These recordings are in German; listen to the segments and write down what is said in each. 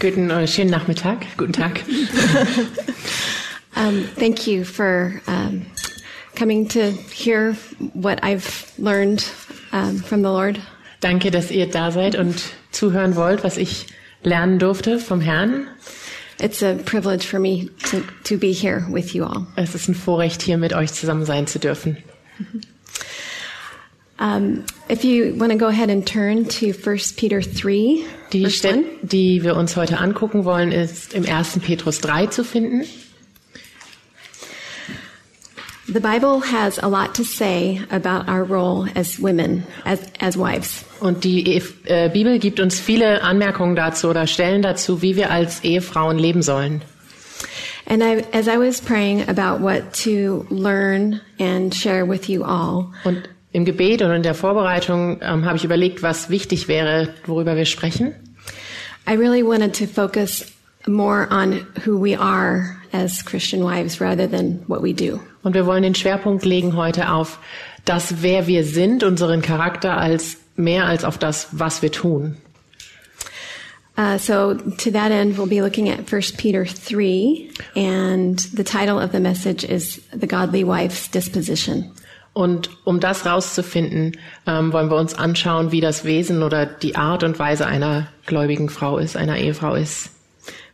Guten, äh, schönen Nachmittag, guten Tag. Um, thank you for um, coming to hear what I've learned um, from the Lord. Danke, dass ihr da seid und zuhören wollt, was ich lernen durfte vom Herrn. It's a privilege for me to, to be here with you all. Es ist ein Vorrecht, hier mit euch zusammen sein zu dürfen. Um, if you want to go ahead and turn to 1 Peter 3, Die Stelle, 1. die wir uns heute angucken wollen, ist im 1. Petrus 3 zu finden. The Bible has a lot to say about our role as women, as, as wives. Und die äh, Bibel gibt uns viele Anmerkungen dazu oder Stellen dazu, wie wir als Ehefrauen leben sollen. And I, as I was praying about what to learn and share with you all, Und im Gebet und in der Vorbereitung ähm, habe ich überlegt, was wichtig wäre, worüber wir sprechen. I really wanted to focus more on who we are as Christian wives rather than what we do. Und wir wollen den Schwerpunkt legen heute auf das, wer wir sind, unseren Charakter, als mehr als auf das, was wir tun. Uh, so to that end, we'll be looking at 1 Peter 3, and the title of the message is The Godly Wife's Disposition. Und um das rauszufinden, ähm, wollen wir uns anschauen, wie das Wesen oder die Art und Weise einer gläubigen Frau ist, einer Ehefrau ist.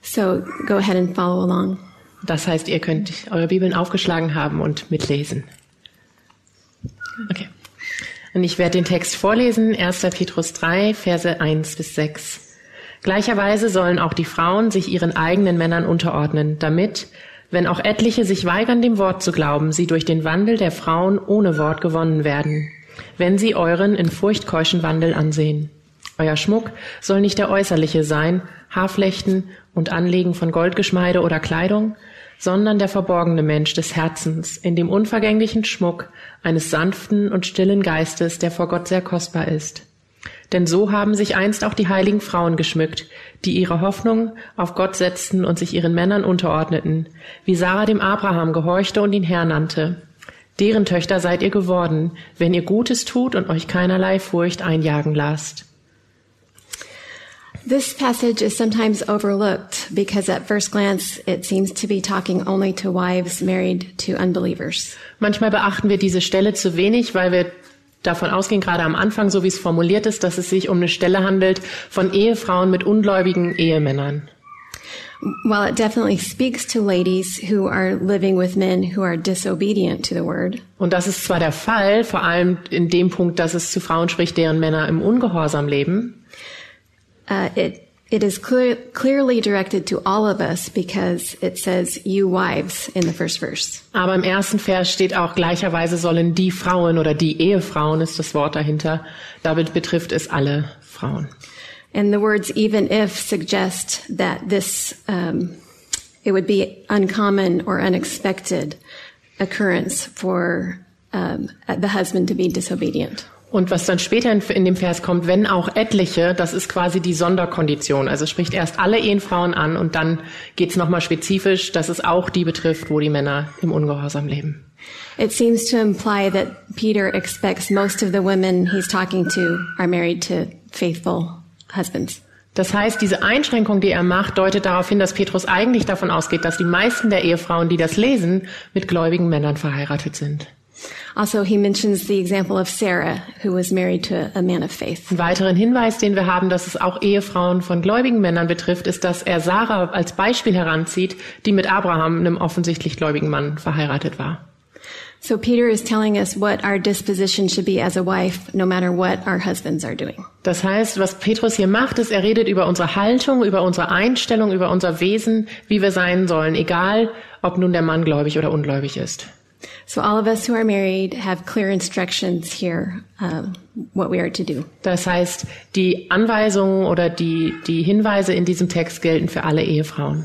So go ahead and follow along. Das heißt, ihr könnt eure Bibeln aufgeschlagen haben und mitlesen. Okay. Und ich werde den Text vorlesen, 1. Petrus 3, Verse 1 bis 6. Gleicherweise sollen auch die Frauen sich ihren eigenen Männern unterordnen, damit, wenn auch etliche sich weigern, dem Wort zu glauben, sie durch den Wandel der Frauen ohne Wort gewonnen werden, wenn sie euren in furchtkeuschen Wandel ansehen. Euer Schmuck soll nicht der äußerliche sein, Haarflechten und Anlegen von Goldgeschmeide oder Kleidung, sondern der verborgene Mensch des Herzens in dem unvergänglichen Schmuck eines sanften und stillen Geistes, der vor Gott sehr kostbar ist. Denn so haben sich einst auch die heiligen Frauen geschmückt, die ihre Hoffnung auf Gott setzten und sich ihren Männern unterordneten, wie Sarah dem Abraham gehorchte und ihn Herr nannte. Deren Töchter seid ihr geworden, wenn ihr Gutes tut und euch keinerlei Furcht einjagen lasst. This passage is sometimes overlooked because at first glance it seems to be talking only to wives married to unbelievers. Manchmal beachten wir diese Stelle zu wenig, weil wir davon ausgehen, gerade am Anfang, so wie es formuliert ist, dass es sich um eine Stelle handelt von Ehefrauen mit ungläubigen Ehemännern. While it definitely speaks to ladies who are living with men who are disobedient to the word, Und das ist zwar der Fall, vor allem in dem Punkt, dass es zu Frauen spricht, deren Männer im Ungehorsam leben, uh, it it is clear, clearly directed to all of us because it says "you wives" in the first verse. aber im ersten Vers steht auch gleicherweise sollen die Frauen oder die Ehefrauen ist das Wort dahinter, damit betrifft es alle Frauen. And the words "even if" suggest that this um, it would be uncommon or unexpected occurrence for um, the husband to be disobedient. Und was dann später in, in dem Vers kommt, wenn auch etliche, das ist quasi die Sonderkondition. Also es spricht erst alle Ehefrauen an und dann geht's nochmal spezifisch, dass es auch die betrifft, wo die Männer im Ungehorsam leben. It seems to imply that Peter expects most of the women he's talking to are married to faithful husbands. Das heißt, diese Einschränkung, die er macht, deutet darauf hin, dass Petrus eigentlich davon ausgeht, dass die meisten der Ehefrauen, die das lesen, mit gläubigen Männern verheiratet sind. Also, he mentions the example of Sarah, who was married to a man of faith. Ein weiteren Hinweis, den wir haben, dass es auch Ehefrauen von gläubigen Männern betrifft, ist, dass er Sarah als Beispiel heranzieht, die mit Abraham, einem offensichtlich gläubigen Mann, verheiratet war. So, Peter is telling us what our disposition should be as a wife, no matter what our husbands are doing. Das heißt, was Petrus hier macht, ist, er redet über unsere Haltung, über unsere Einstellung, über unser Wesen, wie wir sein sollen, egal ob nun der Mann gläubig oder ungläubig ist. So all of us who are married have clear instructions here um, what we are to do. Das heißt, die Anweisungen oder die, die Hinweise in diesem Text gelten für alle Ehefrauen.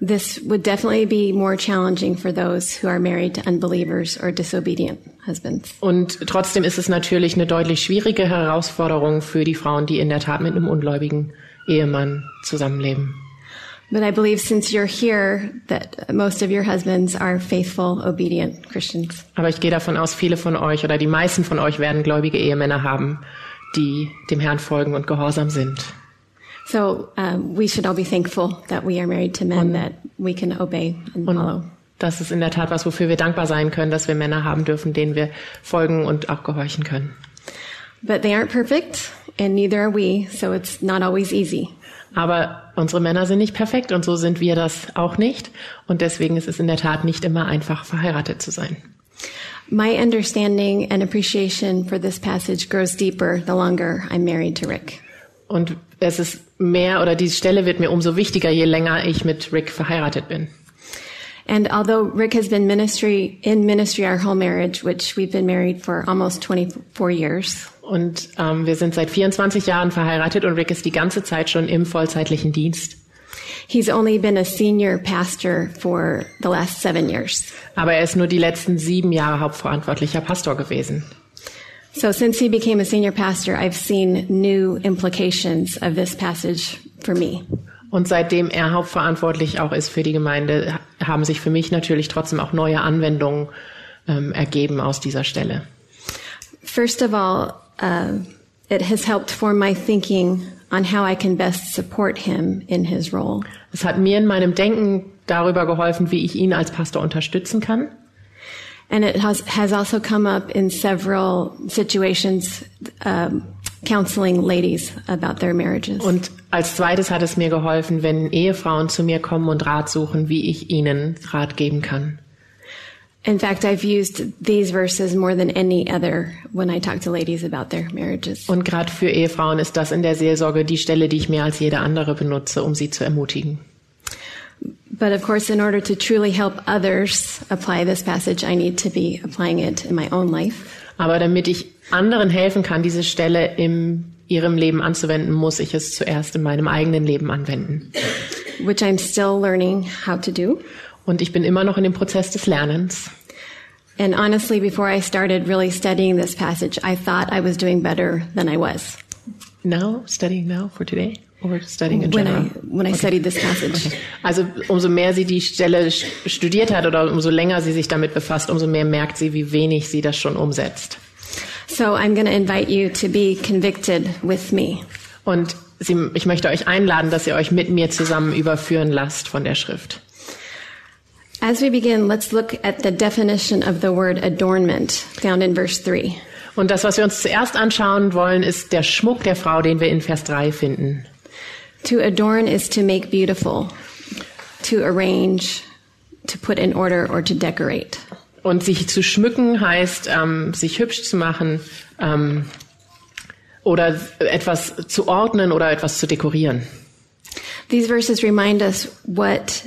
This would definitely be more challenging for those who are married to unbelievers or disobedient husbands. Und trotzdem ist es natürlich eine deutlich schwierige Herausforderung für die Frauen, die in der Tat mit einem ungläubigen Ehemann zusammenleben. But I believe since you're here that most of your husbands are faithful, obedient Christians. Aber ich gehe davon aus, viele von euch oder die meisten von euch werden gläubige Ehemänner haben, die dem Herrn folgen und gehorsam sind. So um, we should all be thankful that we are married to men that we can obey and follow. Und das ist in der Tat was, wofür wir dankbar sein können, dass wir Männer haben dürfen, denen wir folgen und auch gehorchen können. But they aren't perfect, and neither are we, so it's not always easy. Aber unsere Männer sind nicht perfekt und so sind wir das auch nicht. Und deswegen ist es in der Tat nicht immer einfach, verheiratet zu sein. My understanding and appreciation for this passage grows deeper the longer I'm married to Rick. Und es ist mehr oder diese Stelle wird mir umso wichtiger, je länger ich mit Rick verheiratet bin. And although Rick has been ministry in ministry our whole marriage, which we've been married for almost 24 years, Und ähm, wir sind seit 24 Jahren verheiratet und Rick ist die ganze Zeit schon im vollzeitlichen Dienst. he's only been a senior pastor for the last seven years. Aber er ist nur die letzten sieben Jahre hauptverantwortlicher Pastor gewesen. So since he became a senior pastor, I've seen new implications of this passage for me. Und seitdem er hauptverantwortlich auch ist für die Gemeinde, haben sich für mich natürlich trotzdem auch neue Anwendungen ähm, ergeben aus dieser Stelle. First of all, uh, it has helped form my thinking on how I can best support him in his role. Es hat mir in meinem Denken darüber geholfen, wie ich ihn als Pastor unterstützen kann. And it has, has also come up in several situations um, counseling ladies about their marriages. Und als zweites hat es mir geholfen, wenn Ehefrauen zu mir kommen und Rat suchen, wie ich ihnen Rat geben kann. In fact, I've used these verses more than any other when I talk to ladies about their marriages. Und gerade für Ehefrauen ist das in der Seelsorge die Stelle, die ich mehr als jede andere benutze, um sie zu ermutigen. But of course, in order to truly help others apply this passage, I need to be applying it in my own life. Aber damit ich anderen helfen kann, diese Stelle in ihrem Leben anzuwenden, muss ich es zuerst in meinem eigenen Leben anwenden. which I'm still learning how to do. Und ich bin immer noch in dem Prozess des Lernens. And honestly, before I started really studying this passage, I thought I was doing better than I was Now, studying now for today? Or studying in when general? I when I studied this passage. Also umso mehr sie die Stelle studiert hat oder umso länger sie sich damit befasst, umso mehr merkt sie, wie wenig sie das schon umsetzt. So I'm going to invite you to be convicted with me. Und sie, ich möchte euch einladen, dass ihr euch mit mir zusammen überführen lasst von der Schrift. As we begin, let's look at the definition of the word adornment found in verse 3. Und das, was wir uns zuerst anschauen wollen, ist der Schmuck der Frau, den wir in Vers 3 finden. To adorn is to make beautiful, to arrange, to put in order, or to decorate. Und sich zu schmücken heißt, ähm, sich hübsch zu machen ähm, oder etwas zu ordnen oder etwas zu dekorieren. These verses remind us what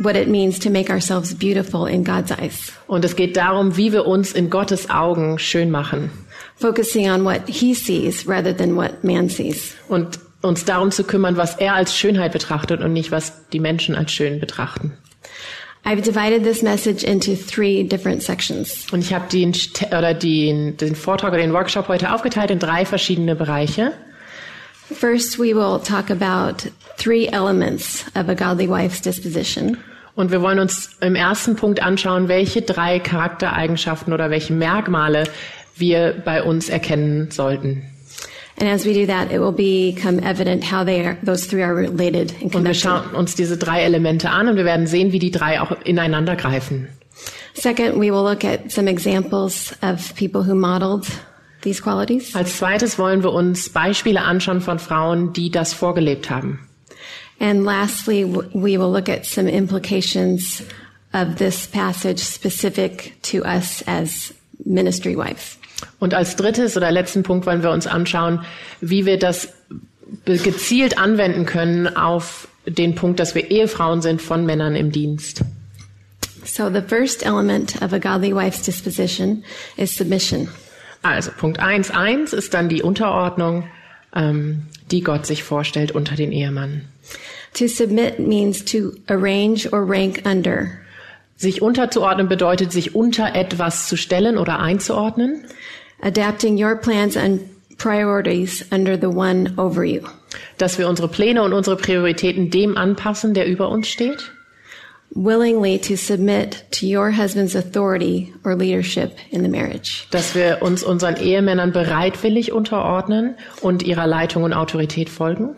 what it means to make ourselves beautiful in God's eyes, Und es geht darum, wie wir uns in Gottes Augen schön machen focusing on what he sees rather than what man sees. und uns darum zu kümmern, was er als Schönheit betrachtet und nicht, was die Menschen als schön betrachten. I've divided this message into three different sections. Und ich habe den, oder den, den Vortrag oder den Workshop heute aufgeteilt in drei verschiedene Bereiche. First, we will talk about three elements of a godly wife's disposition. Und wir wollen uns im ersten Punkt anschauen, welche drei Charaktereigenschaften oder welche Merkmale wir bei uns erkennen sollten. And as we do that, it will become evident how they are, those three are related and Und wir connected. schauen uns diese drei Elemente an und wir werden sehen, wie die drei auch ineinander greifen. Second, we will look at some examples of people who modeled these qualities. Als zweites wollen wir uns Beispiele anschauen von Frauen, die das vorgelebt haben. And lastly, we will look at some implications of this passage specific to us as ministry wives. Und als drittes oder letzten Punkt wollen wir uns anschauen, wie wir das gezielt anwenden können auf den Punkt, dass wir Ehefrauen sind von Männern im Dienst. So the first element of a godly wife's disposition is submission. Also Punkt 1.1 ist dann die Unterordnung, ähm, die Gott sich vorstellt unter den Ehemann. To submit means to arrange or rank under. Sich unterzuordnen bedeutet, sich unter etwas zu stellen oder einzuordnen. Adapting your plans and priorities under the one over you. Dass wir unsere Pläne und unsere Prioritäten dem anpassen, der über uns steht. Willingly to submit to your husband's authority or leadership in the marriage. Dass wir uns unseren Ehemännern bereitwillig unterordnen und ihrer Leitung und Autorität folgen.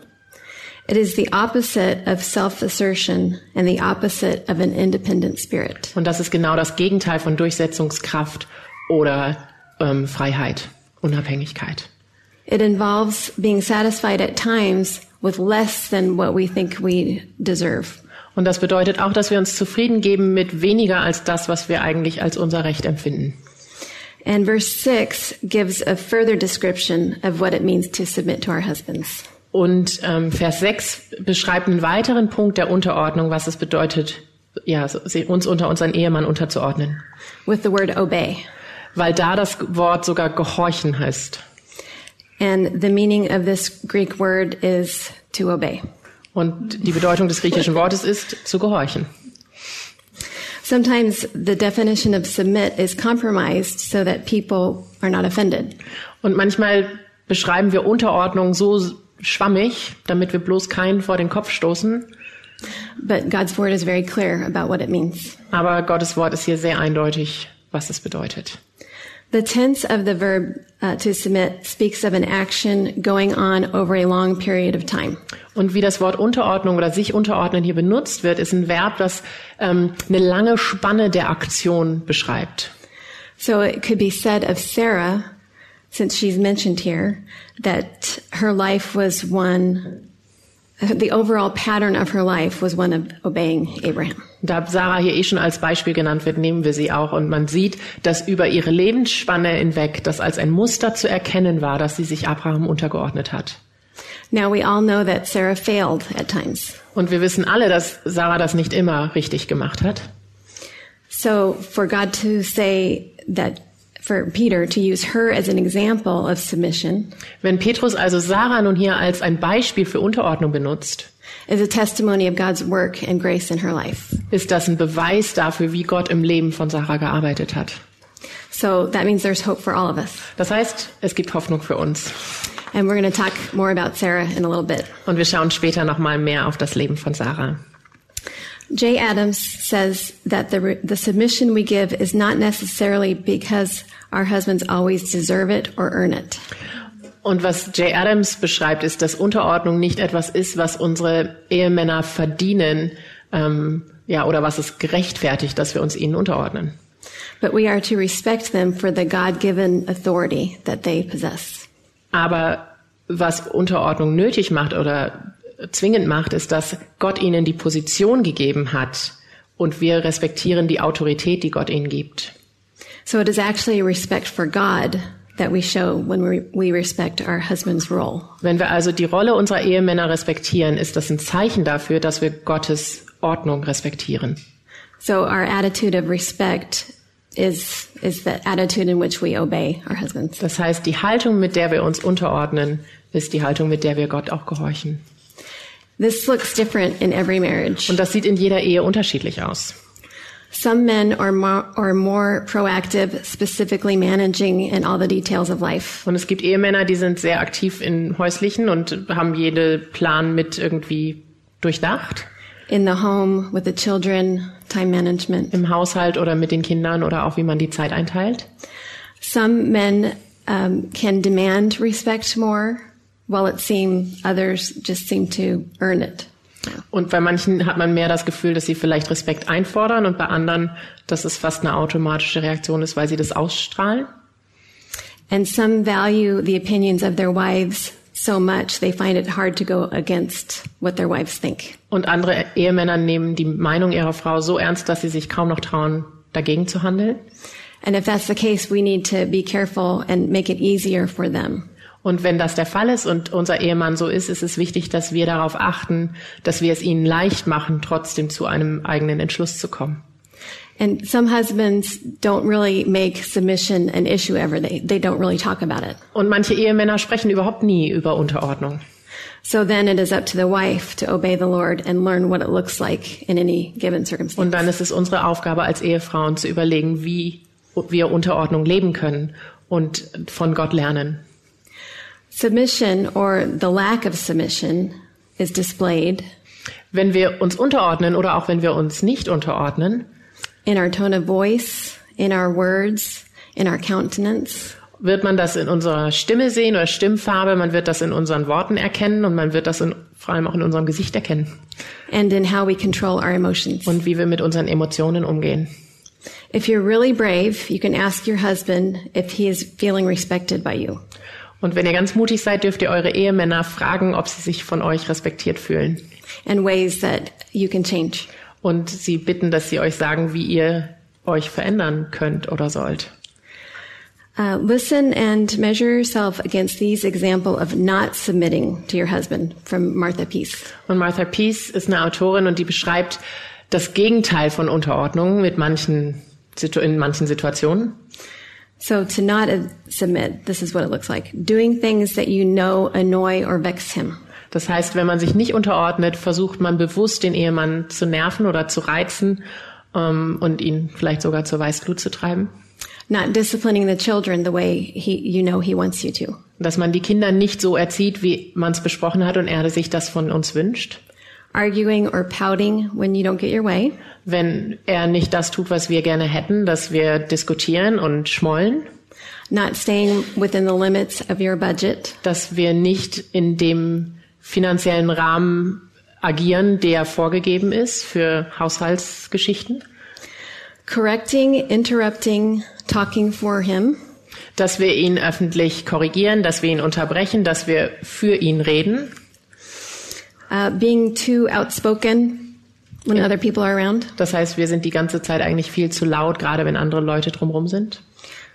It is the opposite of self-assertion and the opposite of an independent spirit. Und das ist genau das Gegenteil von Durchsetzungskraft oder ähm, Freiheit, Unabhängigkeit. It involves being satisfied at times with less than what we think we deserve. Und das bedeutet auch, dass wir uns zufrieden geben mit weniger als das, was wir eigentlich als unser Recht empfinden. And verse 6 gives a further description of what it means to submit to our husbands. Und ähm, Vers 6 beschreibt einen weiteren Punkt der Unterordnung, was es bedeutet, ja, uns unter unseren Ehemann unterzuordnen. with the word obey. Weil da das Wort sogar gehorchen heißt. And the meaning of this Greek word is to obey. Und die Bedeutung des griechischen Wortes ist zu gehorchen. Sometimes the definition of submit is compromised so that people are not offended. Und manchmal beschreiben wir Unterordnung so schwammig, damit wir bloß keinen vor den Kopf stoßen. But God's word is very clear about what it means. Aber Gottes Wort ist hier sehr eindeutig, was es bedeutet. The tense of the verb uh, to submit speaks of an action going on over a long period of time. Und wie das Wort Unterordnung oder sich unterordnen hier benutzt wird, ist ein Verb, das ähm, eine lange Spanne der Aktion beschreibt. So it could be said of Sarah, since she's mentioned here, that her life was one, the overall pattern of her life was one of obeying Abraham. Da Sarah hier eh schon als Beispiel genannt wird, nehmen wir sie auch. Und man sieht, dass über ihre Lebensspanne hinweg das als ein Muster zu erkennen war, dass sie sich Abraham untergeordnet hat. Now we all know that Sarah failed at times. Und wir wissen alle, dass Sarah das nicht immer richtig gemacht hat. So for God to say that, for Peter to use her as an example of submission Wenn Petrus also Sarah nun hier als ein Beispiel für Unterordnung benutzt, is a testimony of God's work and grace in her life. ist das ein Beweis dafür, wie Gott im Leben von Sarah gearbeitet hat. So that means there's hope for all of us. Das heißt, es gibt Hoffnung für uns. And we're going to talk more about Sarah in a little bit. Und wir schauen später noch mal mehr auf das Leben von Sarah. Jay Adams says that the, the submission we give is not necessarily because our husbands always deserve it or earn it. Und was Jay Adams beschreibt, ist, dass Unterordnung nicht etwas ist, was unsere Ehemänner verdienen, ähm, ja, oder was es gerechtfertigt, dass wir uns ihnen unterordnen. But we are to respect them for the God-given authority that they possess. Aber was Unterordnung nötig macht oder zwingend macht, ist, dass Gott ihnen die Position gegeben hat und wir respektieren die Autorität, die Gott ihnen gibt. So it is actually a respect for God that we show when we, we respect our husband's role. Wenn wir also die Rolle unserer Ehemänner respektieren, ist das ein Zeichen dafür, dass wir Gottes Ordnung respektieren. So our attitude of respect is, is the attitude in which we obey our husbands. Das heißt, die Haltung, mit der wir uns unterordnen, ist die Haltung, mit der wir Gott auch gehorchen. This looks different in every marriage. Und das sieht in jeder Ehe unterschiedlich aus. Some men are more, are more proactive, specifically managing in all the details of life. Und es gibt Ehemänner, die sind sehr aktiv in häuslichen und haben jede Plan mit irgendwie durchdacht. In the home, with the children, time management. Im Haushalt oder mit den Kindern oder auch wie man die Zeit einteilt. Some men um, can demand respect more, while it seems others just seem to earn it. Und bei manchen hat man mehr das Gefühl, dass sie vielleicht Respekt einfordern und bei anderen, dass es fast eine automatische Reaktion ist, weil sie das ausstrahlen. And some value the opinions of their wives so much they find it hard to go against what their wives think. Und andere Ehemänner nehmen die Meinung ihrer Frau so ernst, dass sie sich kaum noch trauen, dagegen zu handeln. And if that's the case, we need to be careful and make it easier for them. Und wenn das der Fall ist und unser Ehemann so ist, ist es wichtig, dass wir darauf achten, dass wir es ihnen leicht machen, trotzdem zu einem eigenen Entschluss zu kommen. And some husbands don't really make submission an issue ever. They, they don't really talk about it. Und manche Ehemänner sprechen überhaupt nie über Unterordnung. So then it is up to the wife to obey the Lord and learn what it looks like in any given circumstance. Und dann ist es unsere Aufgabe als Ehefrauen zu überlegen, wie wir Unterordnung leben können und von Gott lernen. Submission or the lack of submission is displayed Wenn wir uns unterordnen oder auch wenn wir uns nicht unterordnen, in our tone of voice, in our words, in our countenance, wird man das in unserer Stimme sehen oder Stimmfarbe, man wird das in unseren Worten erkennen und man wird das in, vor allem auch in unserem Gesicht erkennen and in how we control our emotions. und wie wir mit unseren Emotionen umgehen. If you're really brave, you can ask your husband if he is feeling respected by you. Und wenn ihr ganz mutig seid, dürft ihr eure Ehemänner fragen, ob sie sich von euch respektiert fühlen. and ways that you can change. Und sie bitten, dass sie euch sagen, wie ihr euch verändern könnt oder sollt. Uh, listen and measure yourself against these example of not submitting to your husband from Martha Peace. Und Martha Peace ist eine Autorin und die beschreibt das Gegenteil von Unterordnung mit manchen, in manchen Situationen. So to not submit, this is what it looks like. Doing things that you know annoy or vex him. Das heißt, wenn man sich nicht unterordnet, versucht man bewusst den Ehemann zu nerven oder zu reizen ähm, und ihn vielleicht sogar zur Weißglut zu treiben. Not disciplining the children the way he, you know he wants you to. Dass man die Kinder nicht so erzieht, wie man es besprochen hat und er sich das von uns wünscht. Arguing or pouting when you don't get your way. Wenn er nicht das tut, was wir gerne hätten, dass wir diskutieren und schmollen. Not staying within the limits of your budget. Dass wir nicht in dem finanziellen Rahmen agieren, der vorgegeben ist für Haushaltsgeschichten. Correcting, interrupting, talking for him. Dass wir ihn öffentlich korrigieren, dass wir ihn unterbrechen, dass wir für ihn reden. Uh, being too outspoken when other people are around. Das heißt, wir sind die ganze Zeit eigentlich viel zu laut, gerade wenn andere Leute drumherum sind.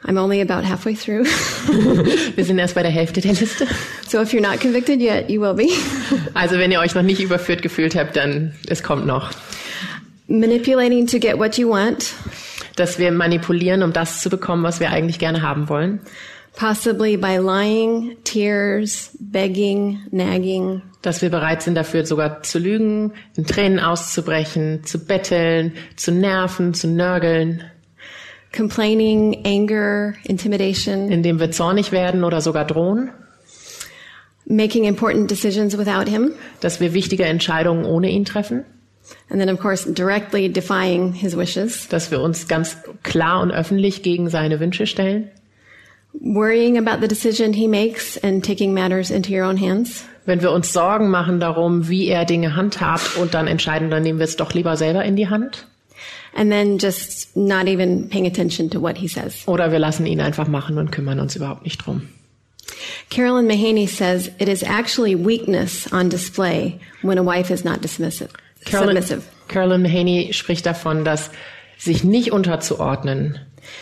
I'm only about halfway through. Wir sind erst bei der Hälfte der Liste. so if you're not convicted yet, you will be. Also wenn ihr euch noch nicht überführt gefühlt habt, dann es kommt noch. Manipulating to get what you want. Dass wir manipulieren, um das zu bekommen, was wir eigentlich gerne haben wollen. Possibly by lying, tears, begging, nagging. Dass wir bereit sind dafür sogar zu lügen, in Tränen auszubrechen, zu betteln, zu nerven, zu nörgeln. Complaining, anger, intimidation. Indem wir zornig werden oder sogar drohen. Making important decisions without him. Dass wir wichtige Entscheidungen ohne ihn treffen. And then, of course, directly defying his wishes. Dass wir uns ganz klar und öffentlich gegen seine Wünsche stellen. Worrying about the decision he makes and taking matters into your own hands. Wenn wir uns Sorgen machen darum, wie er Dinge handhabt und dann entscheiden, dann nehmen wir es doch lieber selber in die Hand. And then just not even paying attention to what he says. Oder wir lassen ihn einfach machen und kümmern uns überhaupt nicht drum. Carolyn Mahaney says it is actually weakness on display when a wife is not dismissive. Carolyn, submissive. Carolyn Mahaney spricht davon, dass sich nicht unterzuordnen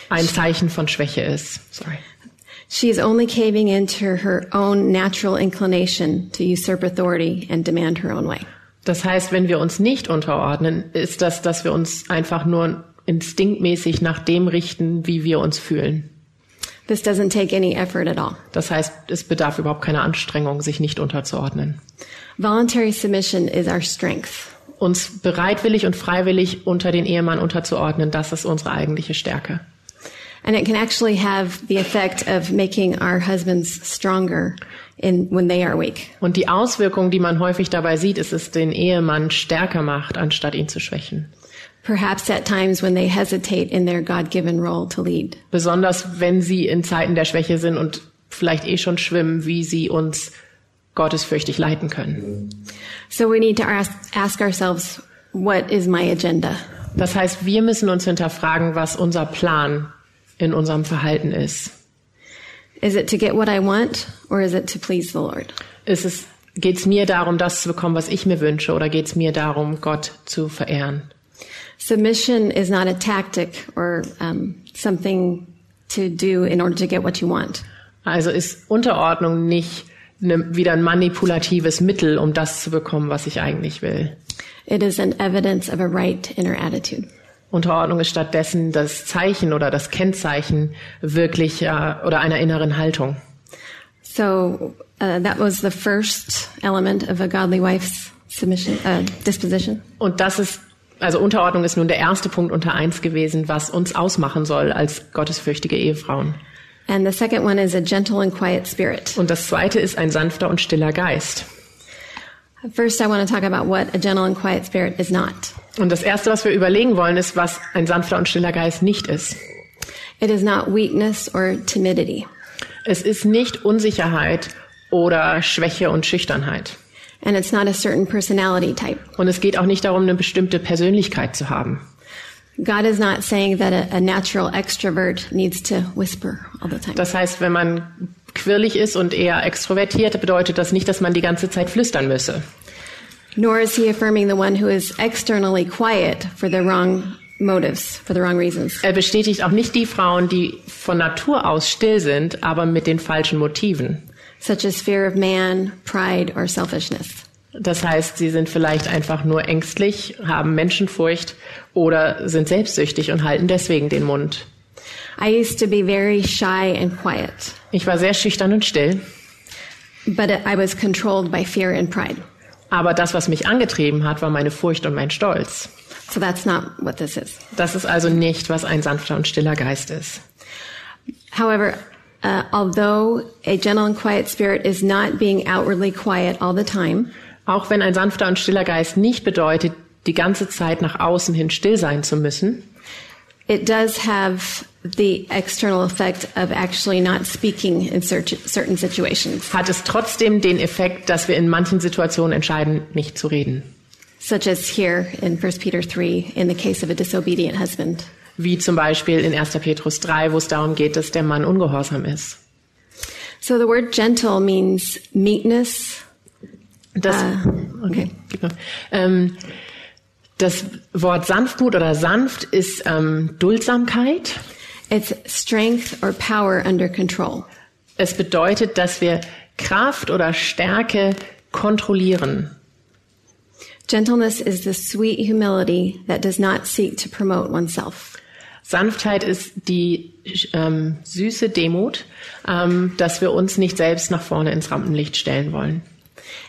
ein Zeichen von Schwäche ist. Sorry. She is only caving into her own natural inclination to usurp authority and demand her own way. Das heißt, wenn wir uns nicht unterordnen, ist das, dass wir uns einfach nur instinktmäßig nach dem richten, wie wir uns fühlen. This doesn't take any effort at all. Das heißt, es bedarf überhaupt keiner Anstrengung, sich nicht unterzuordnen. Voluntary submission is our strength. Uns bereitwillig und freiwillig unter den Ehemann unterzuordnen, das ist unsere eigentliche Stärke. And it can actually have the effect of making our husbands stronger in when they are weak. Und die Auswirkung, die man häufig dabei sieht, ist es den Ehemann stärker macht, anstatt ihn zu schwächen. Perhaps at times when they hesitate in their God-given role to lead. Besonders wenn sie in Zeiten der Schwäche sind und vielleicht eh schon schwimmen, wie sie uns gottesfürchtig leiten können. So we need to ask, ask ourselves, what is my agenda? Das heißt, wir müssen uns hinterfragen, was unser Plan in unserem Verhalten ist. Is it to get what I want or is it to please the Lord? Ist es, geht's mir darum, das zu bekommen, was ich mir wünsche, oder geht's mir darum, Gott zu verehren? Submission is not a tactic or um, something to do in order to get what you want. Also ist Unterordnung nicht eine, wieder ein manipulatives Mittel, um das zu bekommen, was ich eigentlich will. It is an evidence of a right inner attitude. Unterordnung ist stattdessen das Zeichen oder das Kennzeichen wirklicher oder einer inneren Haltung. So uh, that was the first element of a godly wife's submission uh, disposition. Und das ist, also Unterordnung ist nun der erste Punkt unter eins gewesen, was uns ausmachen soll als gottesfürchtige Ehefrauen. And the second one is a gentle and quiet spirit. Und das zweite ist ein sanfter und stiller Geist. First, I want to talk about what a gentle and quiet spirit is not. Und das erste, was wir überlegen wollen, ist, was ein sanfter und stiller Geist nicht ist. It is not weakness or timidity. Es ist nicht Unsicherheit oder Schwäche und Schüchternheit. And it's not a certain personality type. Und es geht auch nicht darum, eine bestimmte Persönlichkeit zu haben. God is not saying that a, a natural extrovert needs to whisper all the time. Das heißt, wenn man quirlig ist und eher extrovertiert, bedeutet das nicht, dass man die ganze Zeit flüstern müsse. Nor is he affirming the one who is externally quiet for the wrong motives, for the wrong reasons. Er bestätigt auch nicht die Frauen, die von Natur aus still sind, aber mit den falschen Motiven. such as fear of man, pride, or selfishness. Das heißt, sie sind vielleicht einfach nur ängstlich, haben Menschenfurcht oder sind selbstsüchtig und halten deswegen den Mund. I used to be very shy and quiet, Ich war sehr schüchtern und still, but I was controlled by fear and pride. Aber das, was mich angetrieben hat, war meine Furcht und mein Stolz. So that's not what this is. Das ist also nicht, was ein sanfter und stiller Geist ist. However, uh, although a gentle and quiet spirit is not being outwardly quiet all the time, Auch wenn ein sanfter und stiller Geist nicht bedeutet, die ganze Zeit nach außen hin still sein zu müssen, it does have the external effect of actually not speaking in cer- certain situations, hat es trotzdem den Effekt, dass wir in manchen Situationen entscheiden, nicht zu reden. such as here in 1 Peter 3 in the case of a disobedient husband. Wie zum Beispiel in 1. Petrus 3, wo es darum geht, dass der Mann ungehorsam ist. So the word gentle means meekness. Das, okay. gib mal. ähm, das Wort Sanftmut oder sanft ist ähm, Duldsamkeit. It's strength or power under control. Es bedeutet, dass wir Kraft oder Stärke kontrollieren. Gentleness is the sweet humility that does not seek to promote oneself. Sanftheit ist die ähm, süße Demut, ähm, dass wir uns nicht selbst nach vorne ins Rampenlicht stellen wollen.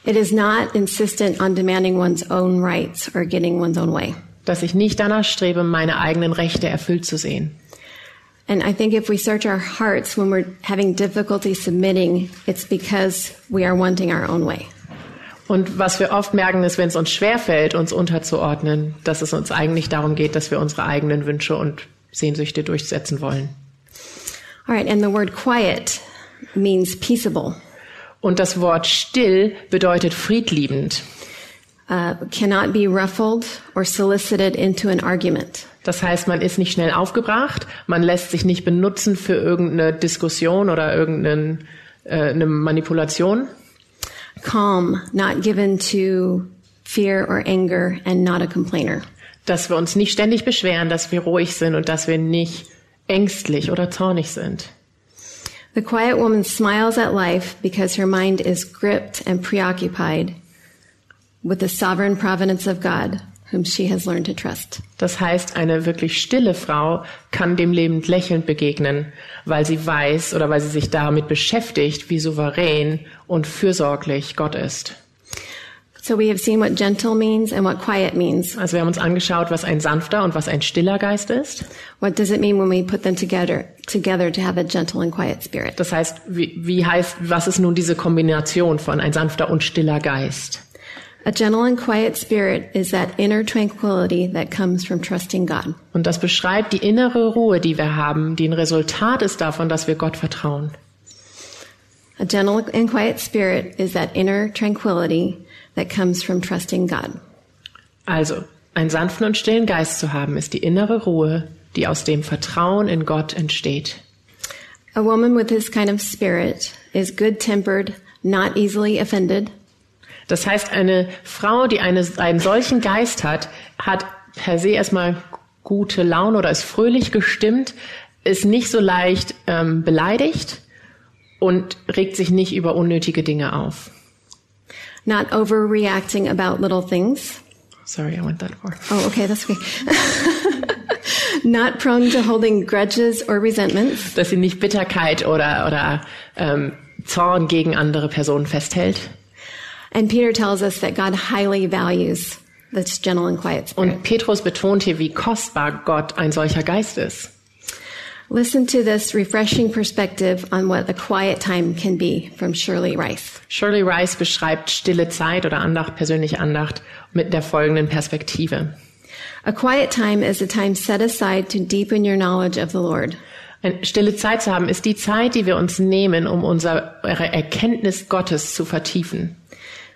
It is not insistent on demanding one's own rights or getting one's own way. Dass ich nicht danach strebe, meine eigenen Rechte erfüllt zu sehen. And I think if we search our hearts when we're having difficulty submitting, it's because we are wanting our own way. Und was wir oft merken, ist, wenn es uns schwerfällt, uns unterzuordnen, dass es uns eigentlich darum geht, dass wir unsere eigenen Wünsche und Sehnsüchte durchsetzen wollen. All right, and the word quiet means peaceable, Und das Wort still bedeutet friedliebend. uh, cannot be ruffled or solicited into an argument. Das heißt, man ist nicht schnell aufgebracht, man lässt sich nicht benutzen für irgendeine Diskussion oder irgendeine äh, Manipulation. Calm, not given to fear or anger, and not a complainer. Dass wir uns nicht ständig beschweren, dass wir ruhig sind und dass wir nicht ängstlich oder zornig sind. The quiet woman smiles at life because her mind is gripped and preoccupied with the sovereign providence of God, whom she has learned to trust. Das heißt, eine wirklich stille Frau kann dem Leben lächelnd begegnen, weil sie weiß oder weil sie sich damit beschäftigt, wie souverän und fürsorglich Gott ist. So we have seen what gentle means and what quiet means. Also wir haben uns angeschaut, was ein sanfter und was ein stiller Geist ist. What does it mean when we put them together together to have a gentle and quiet spirit? Das heißt, wie, wie heißt, was ist nun diese Kombination von ein sanfter und stiller Geist? A gentle and quiet spirit is that inner tranquility that comes from trusting God. Und das beschreibt die innere Ruhe, die wir haben, die ein Resultat ist davon, dass wir Gott vertrauen. A gentle and quiet spirit is that inner tranquility that comes from trusting God. Also, einen sanften und stillen Geist zu haben, ist die innere Ruhe, die aus dem Vertrauen in Gott entsteht. A woman with this kind of spirit is good tempered, not easily offended, Das heißt, eine Frau, die eine, einen solchen Geist hat, hat per se erstmal gute Laune oder ist fröhlich gestimmt, ist nicht so leicht ähm, beleidigt und regt sich nicht über unnötige Dinge auf. Not overreacting about little things. Sorry, I went that far. Oh, okay, that's okay. not prone to holding grudges or resentments, dass sie nicht Bitterkeit oder, oder ähm, Zorn gegen andere Personen festhält. and Peter tells us that God highly values this gentle and quiet spirit. Und Petrus betont hier, wie kostbar Gott ein solcher Geist ist. Listen to this refreshing perspective on what a quiet time can be from Shirley Rice. Shirley Rice beschreibt stille Zeit oder Andacht, persönliche Andacht mit der folgenden Perspektive. A quiet time is a time set aside to deepen your knowledge of the Lord. Eine stille Zeit zu haben, ist die Zeit, die wir uns nehmen, um unsere Erkenntnis Gottes zu vertiefen,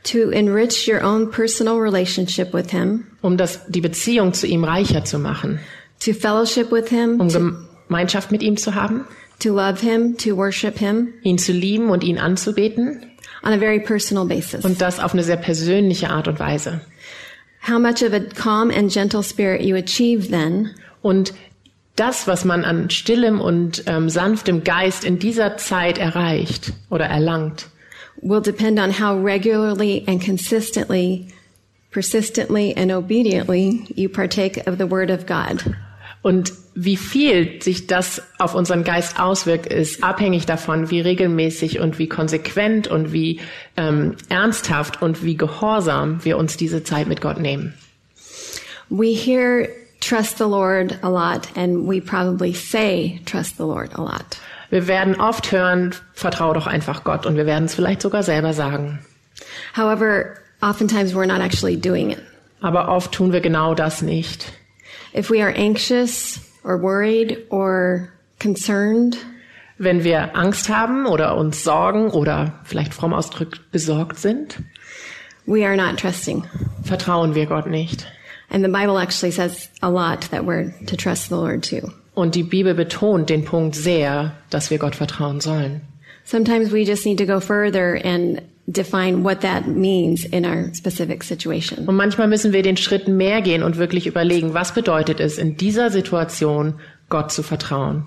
to enrich your own personal relationship with Him, um das, die Beziehung zu ihm reicher zu machen, to fellowship with Him, um Gemeinschaft mit ihm zu haben, to love Him, to worship Him ihn zu lieben und ihn anzubeten on a very personal basis. und das auf eine sehr persönliche Art und Weise. How much of a calm and gentle spirit you achieve then Und das, was man an stillem und ähm, sanftem Geist in dieser Zeit erreicht oder erlangt, will depend on how regularly and consistently, persistently and obediently you partake of the Word of God. Und wie viel sich das auf unseren Geist auswirkt, ist abhängig davon, wie regelmäßig und wie konsequent und wie ähm, ernsthaft und wie gehorsam wir uns diese Zeit mit Gott nehmen. We hear trust the Lord a lot, and we probably say trust the Lord a lot. Wir werden oft hören, vertraue doch einfach Gott und wir werden es vielleicht sogar selber sagen. However, oftentimes we're not actually doing it. Aber oft tun wir genau das nicht. If we are anxious or worried or concerned, Wenn wir Angst haben oder uns sorgen oder vielleicht fromm ausgedrückt besorgt sind, we are not trusting. vertrauen wir Gott nicht. And the Bible actually says a lot that we're to trust the Lord too. Und die Bibel betont den Punkt sehr, dass wir Gott vertrauen sollen. Sometimes we just need to go further and define what that means in our specific situation. Und manchmal müssen wir den Schritt mehr gehen und wirklich überlegen, was bedeutet es in dieser Situation, Gott zu vertrauen.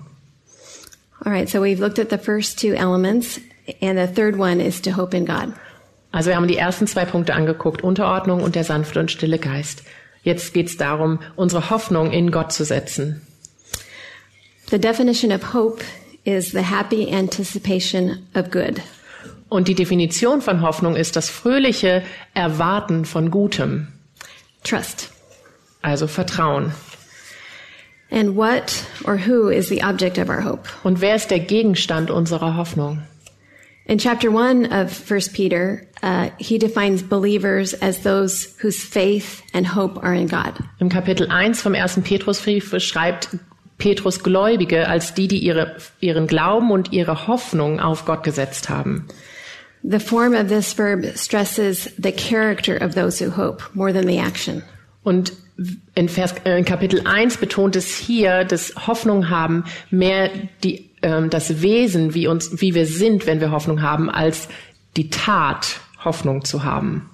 All right, so we've looked at the first two elements, and the third one is to hope in God. Also wir haben die ersten zwei Punkte angeguckt, Unterordnung und der sanfte und stille Geist. Jetzt geht es darum, unsere Hoffnung in Gott zu setzen. The definition of hope is the happy anticipation of good. Und die Definition von Hoffnung ist das fröhliche Erwarten von Gutem, Trust. also Vertrauen. And what or who is the object of our hope? Und wer ist der Gegenstand unserer Hoffnung? In chapter one of First Peter, uh, he defines believers as those whose faith and hope are in God. Im Kapitel 1 vom ersten Petrusbrief beschreibt Petrus Gläubige als die, die ihre, ihren Glauben und ihre Hoffnung auf Gott gesetzt haben. The form of this verb stresses the character of those who hope more than the action. Und in, Vers, äh, in Kapitel 1 betont es hier, dass Hoffnung haben mehr die, ähm, das Wesen, wie, uns, wie wir sind, wenn wir Hoffnung haben, als die Tat, Hoffnung zu haben.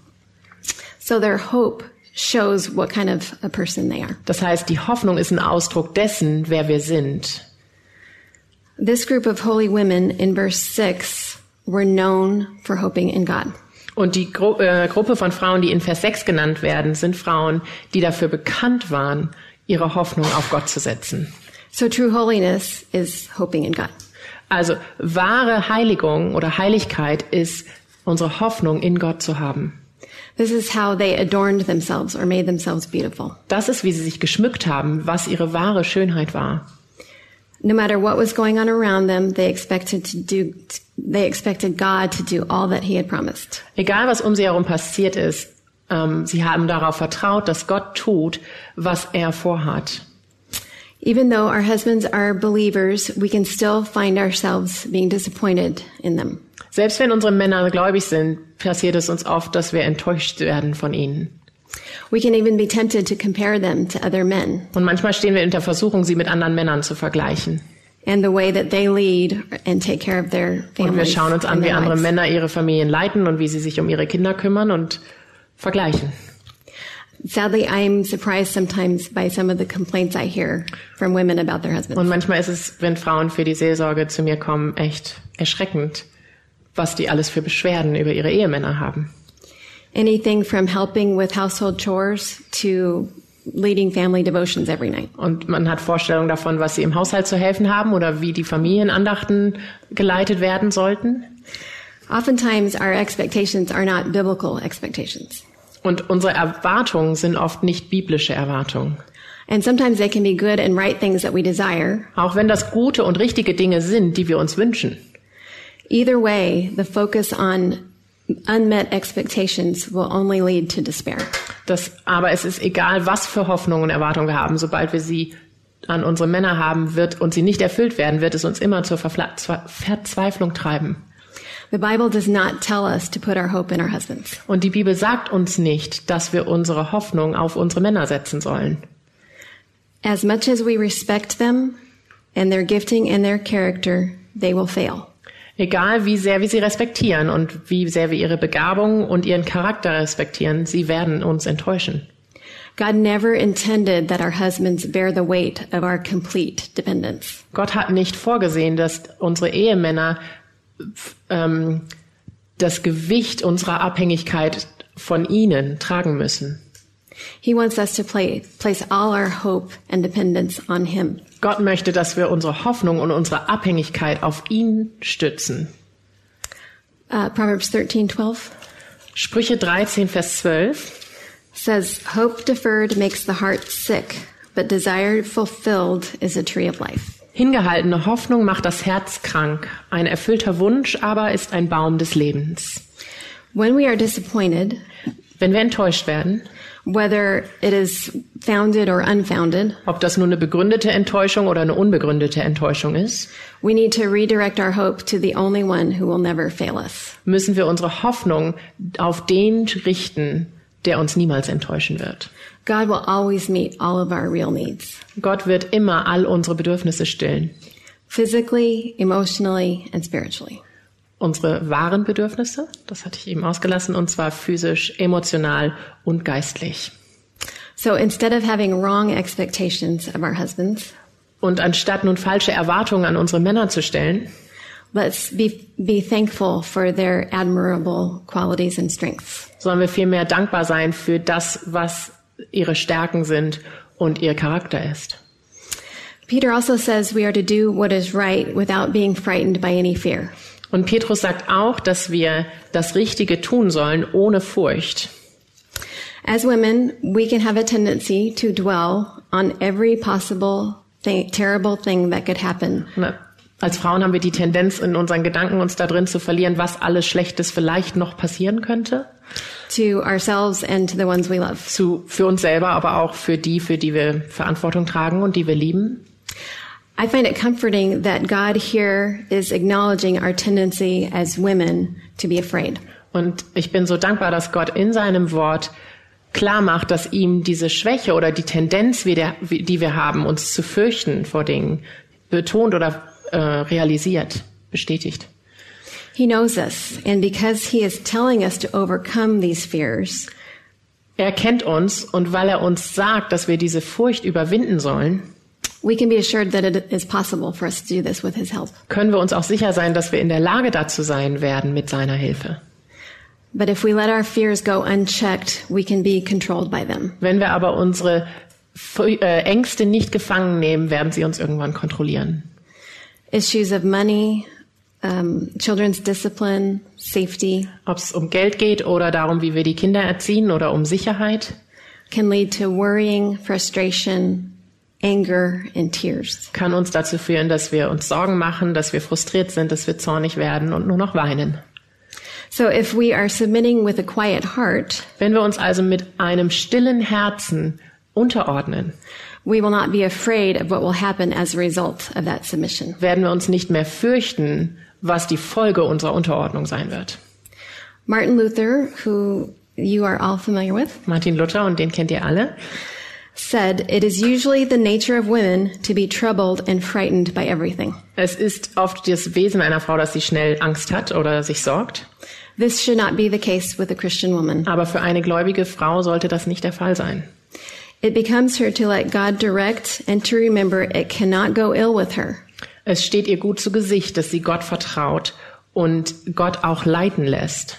So their hope shows what kind of a person they are. Das heißt, die Hoffnung ist ein Ausdruck dessen, wer wir sind. This group of holy women in verse 6 were known for hoping in God. Und die Gru äh, Gruppe von Frauen, die in Vers 6 genannt werden, sind Frauen, die dafür bekannt waren, ihre Hoffnung auf Gott zu setzen. So true holiness is hoping in God. Also wahre Heiligung oder Heiligkeit ist unsere Hoffnung in Gott zu haben. This is how they adorned themselves or made themselves beautiful. Das ist, wie sie sich geschmückt haben, was ihre wahre Schönheit war. No matter what was going on around them, they expected to do they expected God to do all that he had promised. Egal, was um sie herum passiert ist, ähm, sie haben darauf vertraut, dass Gott tut, was er vorhat. Even though our husbands are believers, we can still find ourselves being disappointed in them. Selbst wenn unsere Männer gläubig sind, passiert es uns oft, dass wir enttäuscht werden von ihnen. We can even be tempted to compare them to other men Und manchmal stehen wir in der Versuchung, sie mit anderen Männern zu vergleichen. and the way that they lead and take care of their families. Und wir schauen uns an, wie andere lives. Männer ihre Familien leiten und wie sie sich um ihre Kinder kümmern und vergleichen. Sadly, I'm surprised sometimes by some of the complaints I hear from women about their husbands. Und manchmal ist es, wenn Frauen für die Seelsorge zu mir kommen, echt erschreckend, was die alles für Beschwerden über ihre Ehemänner haben. Anything from helping with household chores to leading family devotions every night. Und man hat Vorstellungen davon, was sie im Haushalt zu helfen haben oder wie die Familienandachten geleitet werden sollten. Oftentimes, our expectations are not biblical expectations. Und unsere Erwartungen sind oft nicht biblische Erwartungen. And sometimes they can be good and right things that we desire. Auch wenn das gute und richtige Dinge sind, die wir uns wünschen. Either way, the focus on unmet expectations will only lead to despair. Das, aber es ist egal, was für Hoffnungen und Erwartungen wir haben. Sobald wir sie an unsere Männer haben wird und sie nicht erfüllt werden, wird es uns immer zur Verfla Zwe- Verzweiflung treiben. The Bible does not tell us to put our hope in our husbands. Und die Bibel sagt uns nicht, dass wir unsere Hoffnung auf unsere Männer setzen sollen. As much as we respect them and their gifting and their character, they will fail. Egal wie sehr wir sie respektieren und wie sehr wir ihre Begabung und ihren Charakter respektieren, sie werden uns enttäuschen. God never intended that our husbands bear the weight of our complete dependence. Gott hat nicht vorgesehen, dass unsere Ehemänner ähm, das Gewicht unserer Abhängigkeit von ihnen tragen müssen. He wants us to play, place all our hope and dependence on Him. Gott möchte, dass wir unsere Hoffnung und unsere Abhängigkeit auf ihn stützen. Uh, Proverbs thirteen twelve Sprüche 13, Vers 12. says, Hope deferred makes the heart sick, but desire fulfilled is a tree of life. Hingehaltene Hoffnung macht das Herz krank. Ein erfüllter Wunsch aber ist ein Baum des Lebens. When we are disappointed, Wenn wir enttäuscht werden, whether it is founded or unfounded, ob das nun eine begründete Enttäuschung oder eine unbegründete Enttäuschung ist, we need to redirect our hope to the only one who will never fail us. müssen wir unsere Hoffnung auf den richten, der uns niemals enttäuschen wird. God will always meet all of our real needs, Gott wird immer all unsere Bedürfnisse stillen. physically, emotionally, and spiritually. Unsere wahren Bedürfnisse, das hatte ich eben ausgelassen, und zwar physisch, emotional und geistlich. So instead of having wrong expectations of our husbands, Und anstatt nun falsche Erwartungen an unsere Männer zu stellen, let's be, be thankful for their admirable qualities and strengths. sollen wir vielmehr dankbar sein für das, was ihre Stärken sind und ihr Charakter ist. Peter also says we are to do what is right without being frightened by any fear. Und Petrus sagt auch, dass wir das Richtige tun sollen ohne Furcht. As women, we can have a tendency to dwell on every possible thing, terrible thing that could happen. Als Frauen haben wir die Tendenz, in unseren Gedanken uns da drin zu verlieren, was alles Schlechtes vielleicht noch passieren könnte. to ourselves and to the ones we love. Zu, für uns selber, aber auch für die, für die wir Verantwortung tragen und die wir lieben. I find it comforting that God here is acknowledging our tendency as women to be afraid. Und ich bin so dankbar, dass Gott in seinem Wort klar macht, dass ihm diese Schwäche oder die Tendenz, die wir haben, uns zu fürchten vor Dingen, betont oder äh, realisiert, bestätigt. He knows us, and because He is telling us to overcome these fears, Er kennt uns und weil er uns sagt, dass wir diese Furcht überwinden sollen, können wir uns auch sicher sein, dass wir in der Lage dazu sein werden mit seiner Hilfe. But if we let our fears go unchecked, we can be controlled by them. Wenn wir aber unsere äh, Ängste nicht gefangen nehmen, werden sie uns irgendwann kontrollieren. Issues of money, um, children's discipline, safety Ob es um Geld geht oder darum, wie wir die Kinder erziehen oder um Sicherheit, can lead to worrying, frustration, anger, and tears. kann uns dazu führen, dass wir uns Sorgen machen, dass wir frustriert sind, dass wir zornig werden und nur noch weinen. So if we are submitting with a quiet heart, Wenn wir uns also mit einem stillen Herzen unterordnen, we will not be afraid of what will happen as a result of that submission. werden wir uns nicht mehr fürchten, was die Folge unserer Unterordnung sein wird. Martin Luther, who you are all familiar with, Martin Luther, und den kennt ihr alle, said, It is usually the nature of women to be troubled and frightened by everything. es ist oft das Wesen einer Frau, dass sie schnell Angst hat oder sich sorgt. This should not be the case with a Christian woman. Aber für eine gläubige Frau sollte das nicht der Fall sein. It becomes her to let God direct and to remember it cannot go ill with her. Es steht ihr gut zu Gesicht, dass sie Gott vertraut und Gott auch leiten lässt.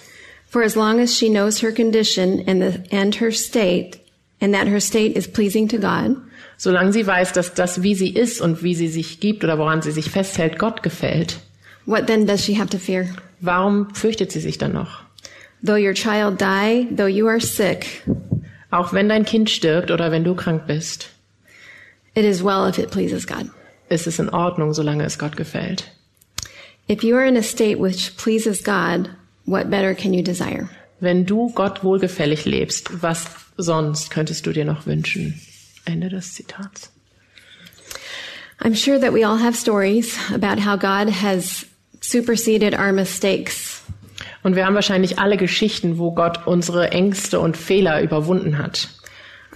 For as long as she knows her condition and, the, and her state, and that her state is pleasing to God, solange sie weiß, dass das, wie sie ist und wie sie sich gibt oder woran sie sich festhält, Gott gefällt, what then does she have to fear? warum fürchtet sie sich dann noch? Though your child die, though you are sick, Auch wenn dein Kind stirbt oder wenn du krank bist, it is well if it pleases God. ist es in Ordnung, solange es Gott gefällt. If you are in a state which pleases God, what better can you desire? Wenn du Gott wohlgefällig lebst, was sonst könntest du dir noch wünschen? Ende des Zitats. I'm sure that we all have stories about how God has superseded our mistakes Und wir haben wahrscheinlich alle Geschichten, wo Gott unsere Ängste und Fehler überwunden hat.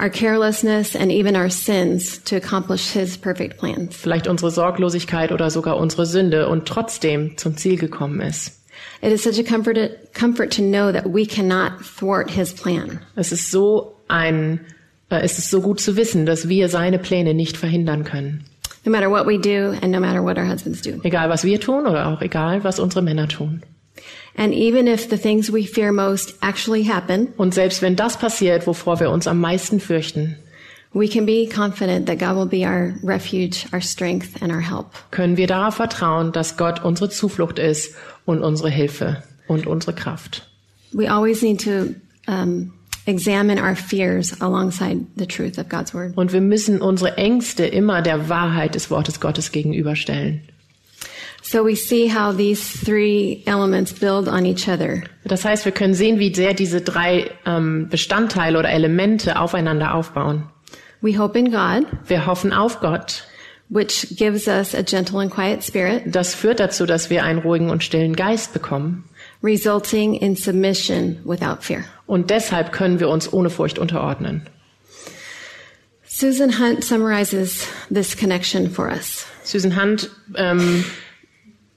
our carelessness, and even our sins to accomplish His perfect plans. Vielleicht unsere Sorglosigkeit oder sogar unsere Sünde und trotzdem zum Ziel gekommen ist. It is such a comfort, comfort to know that we cannot thwart His plan. Es ist so ein, äh, es ist so gut zu wissen, dass wir seine Pläne nicht verhindern können. No matter what we do, and no matter what our husbands do. Egal was wir tun oder auch egal was unsere Männer tun. And even if the things we fear most actually happen, Und selbst wenn das passiert, wovor wir uns am meisten fürchten, we can be confident that God will be our refuge, our strength, and our help. können wir darauf vertrauen, dass Gott unsere Zuflucht ist und unsere Hilfe und unsere Kraft. We always need to um, examine our fears alongside the truth of God's word. Und wir müssen unsere Ängste immer der Wahrheit des Wortes Gottes gegenüberstellen. So we see how these three elements build on each other. Das heißt, wir können sehen, wie sehr diese drei ähm, Bestandteile oder Elemente aufeinander aufbauen. We hope in God, Wir hoffen auf Gott. which gives us a gentle and quiet spirit, Das führt dazu, dass wir einen ruhigen und stillen Geist bekommen. resulting in submission without fear. Und deshalb können wir uns ohne Furcht unterordnen. Susan Hunt summarizes this connection for us. Susan Hunt ähm,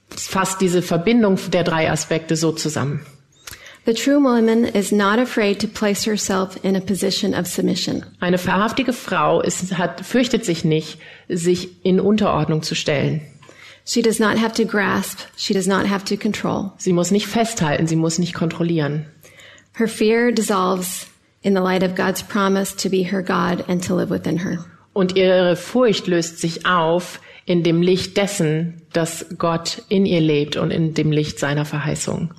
fasst diese Verbindung der drei Aspekte so zusammen. Eine wahrhaftige Frau ist, hat, fürchtet sich nicht, sich in Unterordnung zu stellen. She does not have to grasp, she does not have to control. Sie muss nicht festhalten, sie muss nicht kontrollieren. Her fear dissolves in the light of God's promise to be her God and to live within her. Und ihre Furcht löst sich auf in dem Licht dessen, dass Gott in ihr lebt und in dem Licht seiner Verheißung.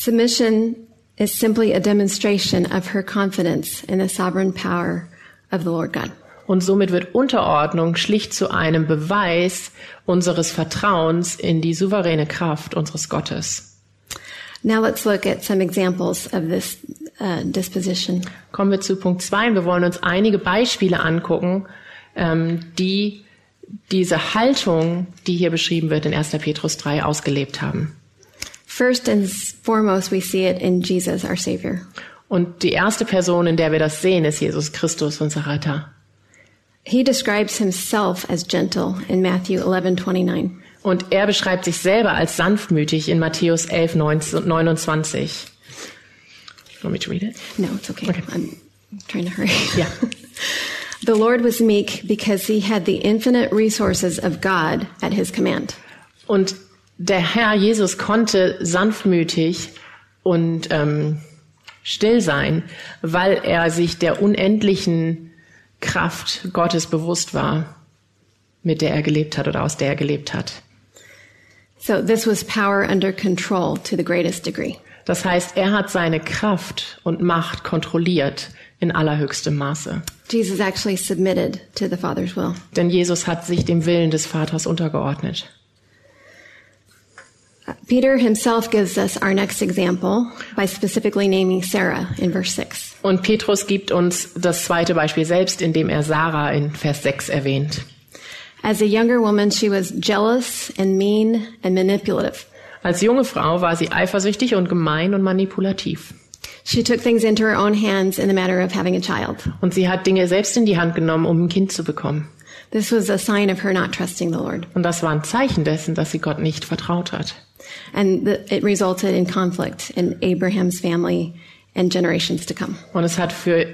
Submission is simply a demonstration of her confidence in the sovereign power of the Lord God. Und somit wird Unterordnung schlicht zu einem Beweis unseres Vertrauens in die souveräne Kraft unseres Gottes. Now let's look at some examples of this uh, disposition. Kommen wir zu Punkt zwei. Wir wollen uns einige Beispiele angucken, ähm, die diese Haltung, die hier beschrieben wird in 1. Petrus 3, ausgelebt haben. First and foremost, we see it in Jesus, our Savior. Und die erste Person, in der wir das sehen, ist Jesus Christus, unser Retter. He describes himself as gentle in Matthew 11:29. Und er beschreibt sich selber als sanftmütig in Matthäus 11, 19, 29. Want me to read it? No, it's okay. Okay. I'm trying to hurry. Yeah. the Lord was meek because he had the infinite resources of God at his command. Und der Herr Jesus konnte sanftmütig und ähm, still sein, weil er sich der unendlichen Kraft Gottes bewusst war, mit der er gelebt hat oder aus der er gelebt hat. So this was power under control to the greatest degree. Das heißt, er hat seine Kraft und Macht kontrolliert in allerhöchstem Maße. Jesus actually submitted to the Father's will. Denn Jesus hat sich dem Willen des Vaters untergeordnet. Peter himself gives us our next example by specifically naming Sarah in verse 6. Und Petrus gibt uns das zweite Beispiel selbst, indem er Sarah in Vers 6 erwähnt. As a younger woman, she was jealous and mean and manipulative. Als junge Frau war sie eifersüchtig und gemein und manipulativ. She took things into her own hands in the matter of having a child. Und sie hat Dinge selbst in die Hand genommen, um ein Kind zu bekommen. This was a sign of her not trusting the Lord. Und das war ein Zeichen dessen, dass sie Gott nicht vertraut hat. And the, it resulted in conflict in Abraham's family and generations to come. Und es hat für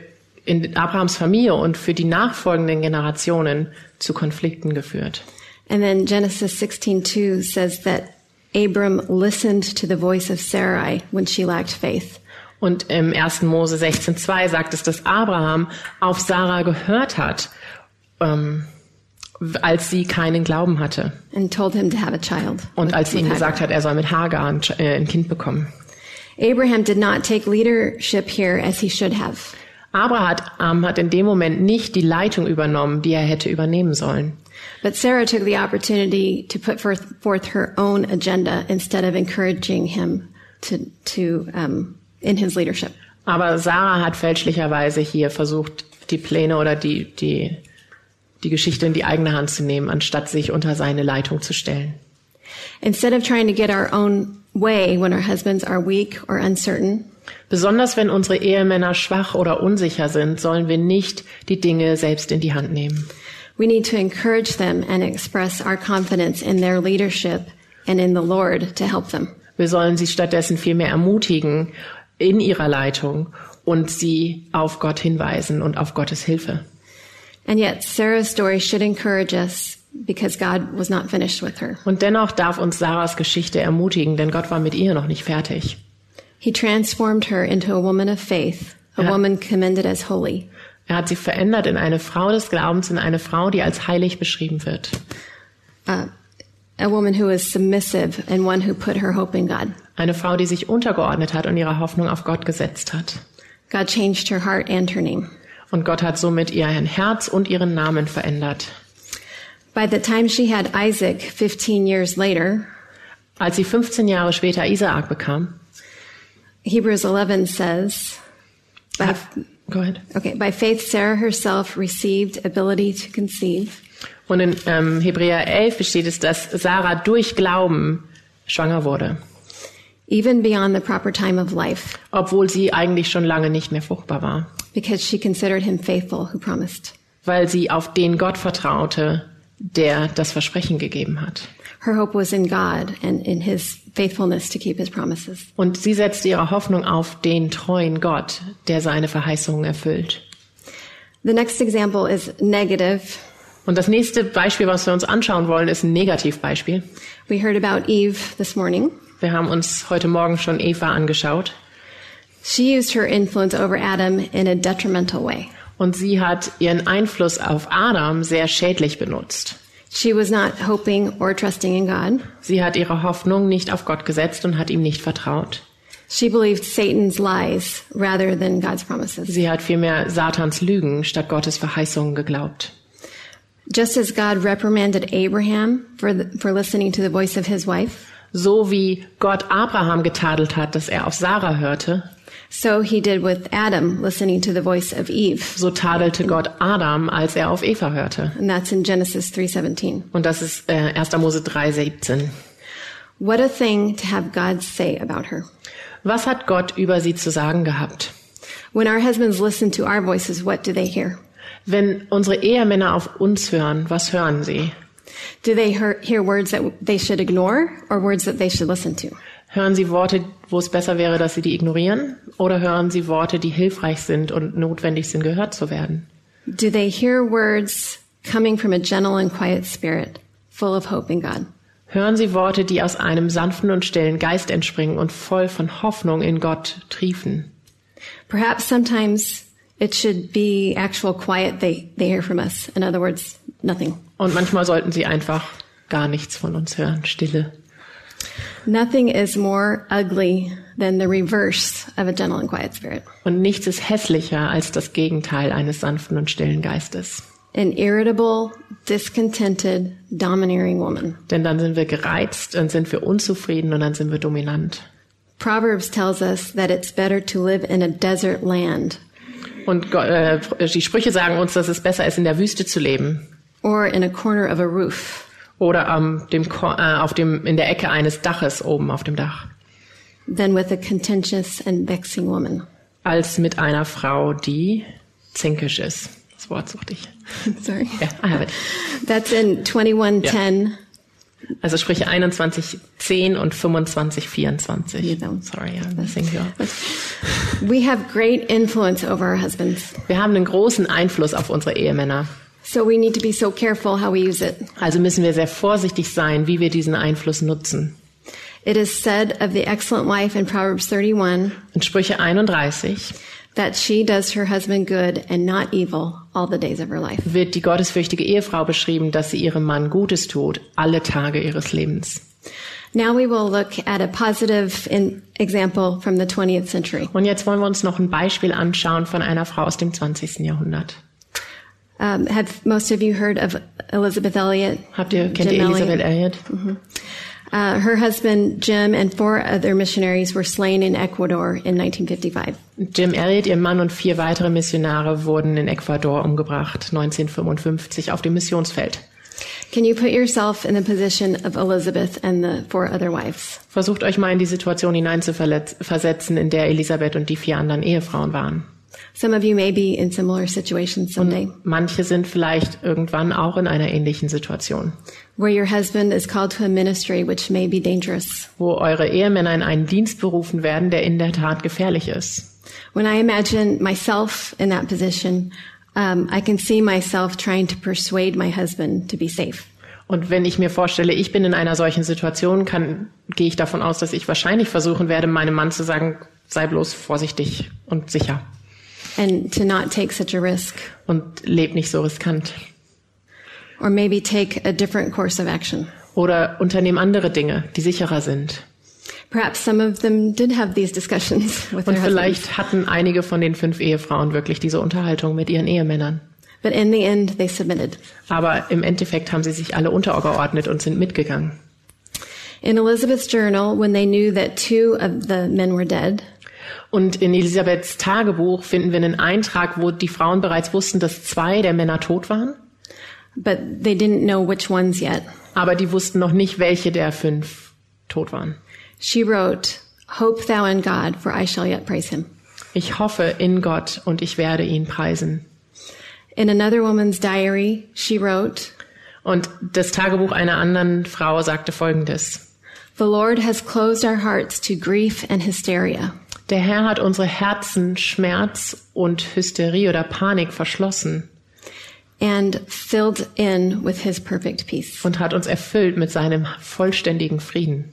in Abrahams Familie und für die nachfolgenden Generationen zu Konflikten geführt. And then Genesis 16:2 says that Abram listened to the voice of Sarai when she lacked faith. Und im 1. Mose 16,2 sagt es, dass Abraham auf Sarah gehört hat, ähm, als sie keinen Glauben hatte. and told him to have a child. Und als sie ihm gesagt hat, er soll mit Hagar ein, äh, ein Kind bekommen. Abraham did not take leadership here as he should have. Abraham hat in dem Moment nicht die Leitung übernommen, die er hätte übernehmen sollen. But Sarah took the opportunity to put forth, forth her own agenda instead of encouraging him to, to um, in his leadership. Aber Sarah hat fälschlicherweise hier versucht, die Pläne oder die, die, die Geschichte in die eigene Hand zu nehmen, anstatt sich unter seine Leitung zu stellen. Instead of trying to get our own way when our husbands are weak or uncertain, Besonders wenn unsere Ehemänner schwach oder unsicher sind, sollen wir nicht die Dinge selbst in die Hand nehmen. we need to encourage them and express our confidence in their leadership and in the Lord to help them. Wir sollen sie stattdessen vielmehr ermutigen in ihrer Leitung und sie auf Gott hinweisen und auf Gottes Hilfe. And yet, Sarah's story should encourage us because God was not finished with her. Und dennoch darf uns Sarahs Geschichte ermutigen, denn Gott war mit ihr noch nicht fertig. He transformed her into a woman of faith, a Ja. woman commended as holy. Er hat sie verändert in eine Frau des Glaubens, in eine Frau, die als heilig beschrieben wird. uh, a woman who is submissive and one who put her hope in God. Eine Frau, die sich untergeordnet hat und ihre Hoffnung auf Gott gesetzt hat. God changed her heart and her name. Und Gott hat somit ihr Herz und ihren Namen verändert. By the time she had Isaac 15 years later, Als sie 15 Jahre später Isaak bekam, Hebrews 11 says, by, go ahead. okay, by faith Sarah herself received ability to conceive, Und in ähm, Hebräer 11 steht es, dass Sarah durch Glauben schwanger wurde, even beyond the proper time of life, obwohl sie eigentlich schon lange nicht mehr fruchtbar war, because she considered him faithful who promised. weil sie auf den Gott vertraute, der das Versprechen gegeben hat. Her hope was in God and in his faithfulness to keep his promises. Und sie setzte ihre Hoffnung auf den treuen Gott, der seine Verheißungen erfüllt. The next example is negative. Und das nächste Beispiel, was wir uns anschauen wollen, ist ein Negativbeispiel. We heard about Eve this morning. Wir haben uns heute Morgen schon Eva angeschaut. She used her influence over Adam in a detrimental way. Und sie hat ihren Einfluss auf Adam sehr schädlich benutzt. She was not hoping or trusting in God. Sie hat ihre Hoffnung nicht auf Gott gesetzt und hat ihm nicht vertraut. She believed Satan's lies rather than God's promises. Sie hat vielmehr Satans Lügen statt Gottes Verheißungen geglaubt. Just as God reprimanded Abraham for, the, for listening to the voice of his wife, So wie Gott Abraham getadelt hat, dass er auf Sarah hörte, so he did with Adam listening to the voice of Eve. so tadelte Gott Adam, als er auf Eva hörte. And that's in Genesis 3:17. Und das ist äh, 1. Mose 3,17. What a thing to have God say about her. Was hat Gott über sie zu sagen gehabt? When our husbands listen to our voices, what do they hear? Wenn unsere Ehemänner auf uns hören, was hören sie? Do they hear, hear words that they should ignore or words that they should listen to? Hören sie Worte, wo es besser wäre, dass sie die ignorieren? Oder hören sie Worte, die hilfreich sind und notwendig sind, gehört zu werden? Do they hear words coming from a gentle and quiet spirit, full of hope in God? Hören sie Worte, die aus einem sanften und stillen Geist entspringen und voll von Hoffnung in Gott triefen? Perhaps sometimes it should be actual quiet they, they hear from us. In other words, nothing. Und manchmal sollten sie einfach gar nichts von uns hören, Stille. Nothing is more ugly than the reverse of a gentle and quiet spirit. Und nichts ist hässlicher als das Gegenteil eines sanften und stillen Geistes. An irritable, discontented, domineering woman. Denn dann sind wir gereizt, dann sind wir unzufrieden und dann sind wir dominant. Proverbs tells us that it's better to live in a desert land Und äh, die Sprüche sagen uns, dass es besser ist, in der Wüste zu leben or in a corner of a roof oder am dem, äh, auf dem, in der Ecke eines Daches oben auf dem Dach, than with a contentious and vexing woman. als mit einer Frau, die zänkisch ist. Das Wort suchte ich. Sorry. Ja, I have it. That's in 2110. Also Sprüche 21, 10 und 25, 24. You don't. Sorry, I'm up. We have great influence over our husbands. Wir haben einen großen Einfluss auf unsere Ehemänner. So we need to be so careful how we use it. Also müssen wir sehr vorsichtig sein, wie wir diesen Einfluss nutzen. It is said of the excellent wife in Proverbs 31 In Sprüche 31 that she does her husband good and not evil all the days of her life. wird die gottesfürchtige Ehefrau beschrieben, dass sie ihrem Mann Gutes tut, alle Tage ihres Lebens. Now we will look at a positive example from the 20th century. Und jetzt wollen wir uns noch ein Beispiel anschauen von einer Frau aus dem 20. Jahrhundert. Um, have most of you heard of Elizabeth Elliot? Habt ihr, kennt Jim ihr Elisabeth Elliot? Elliot? Uh, her husband Jim and four other missionaries were slain in Ecuador in 1955. Jim Elliot, ihr Mann und vier weitere Missionare wurden in Ecuador umgebracht, 1955 auf dem Missionsfeld. Can you put yourself in the position of Elizabeth and the four other wives? Versucht euch mal in die Situation hineinzuversetzen, in der Elisabeth und die vier anderen Ehefrauen waren. Some of you may be in similar situations someday, Manche sind vielleicht irgendwann auch in einer ähnlichen Situation, where your husband is called to a ministry which may be dangerous. wo eure Ehemänner in einen Dienst berufen werden, der in der Tat gefährlich ist. When I imagine myself in that position, um, I can see myself trying to persuade my husband to be safe. Und wenn ich mir vorstelle, ich bin in einer solchen Situation, kann, gehe ich davon aus, dass ich wahrscheinlich versuchen werde, meinem Mann zu sagen, sei bloß vorsichtig und sicher and to not take such a risk, und leb nicht so riskant. or maybe take a different course of action. Oder unternehmen andere Dinge, die sicherer sind. Perhaps some of them did have these discussions with Und their husbands, vielleicht hatten einige von den fünf Ehefrauen wirklich diese Unterhaltung mit ihren Ehemännern. but in the end, they submitted. Aber im Endeffekt haben sie sich alle untergeordnet und sind mitgegangen. In Elizabeth's journal, when they knew that two of the men were dead, Und in Elisabeths Tagebuch finden wir einen Eintrag, wo die Frauen bereits wussten, dass zwei der Männer tot waren. but they didn't know which ones yet. Aber die wussten noch nicht, welche der fünf tot waren. She wrote, Hope thou in God, for I shall yet praise him. Ich hoffe in Gott und ich werde ihn preisen. In another woman's diary, she wrote, Und das Tagebuch einer anderen Frau sagte Folgendes. The Lord has closed our hearts to grief and hysteria. Der Herr hat unsere Herzen Schmerz und Hysterie oder Panik verschlossen and filled in with his perfect peace. und hat uns erfüllt mit seinem vollständigen Frieden.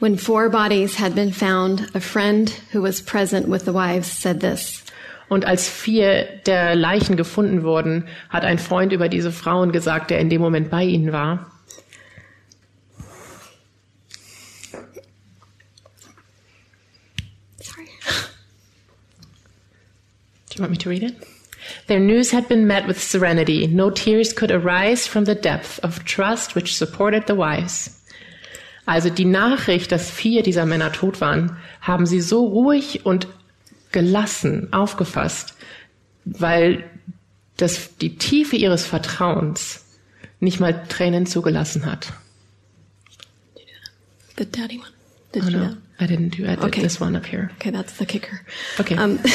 When four bodies had been found, a friend who was present with the wives said this Und als vier der Leichen gefunden wurden, hat ein Freund über diese Frauen gesagt, der in dem Moment bei ihnen war. Sorry. Do you want me to read it? Their news had been met with serenity. No tears could arise from the depth of trust which supported the wives. Also die Nachricht, dass vier dieser Männer tot waren, haben sie so ruhig und gelassen aufgefasst, weil das, die Tiefe ihres Vertrauens nicht mal Tränen zugelassen hat. The daddy one. Did Oh no? I didn't do I did Okay. this one up here. Okay, that's the kicker. Okay. Um, Do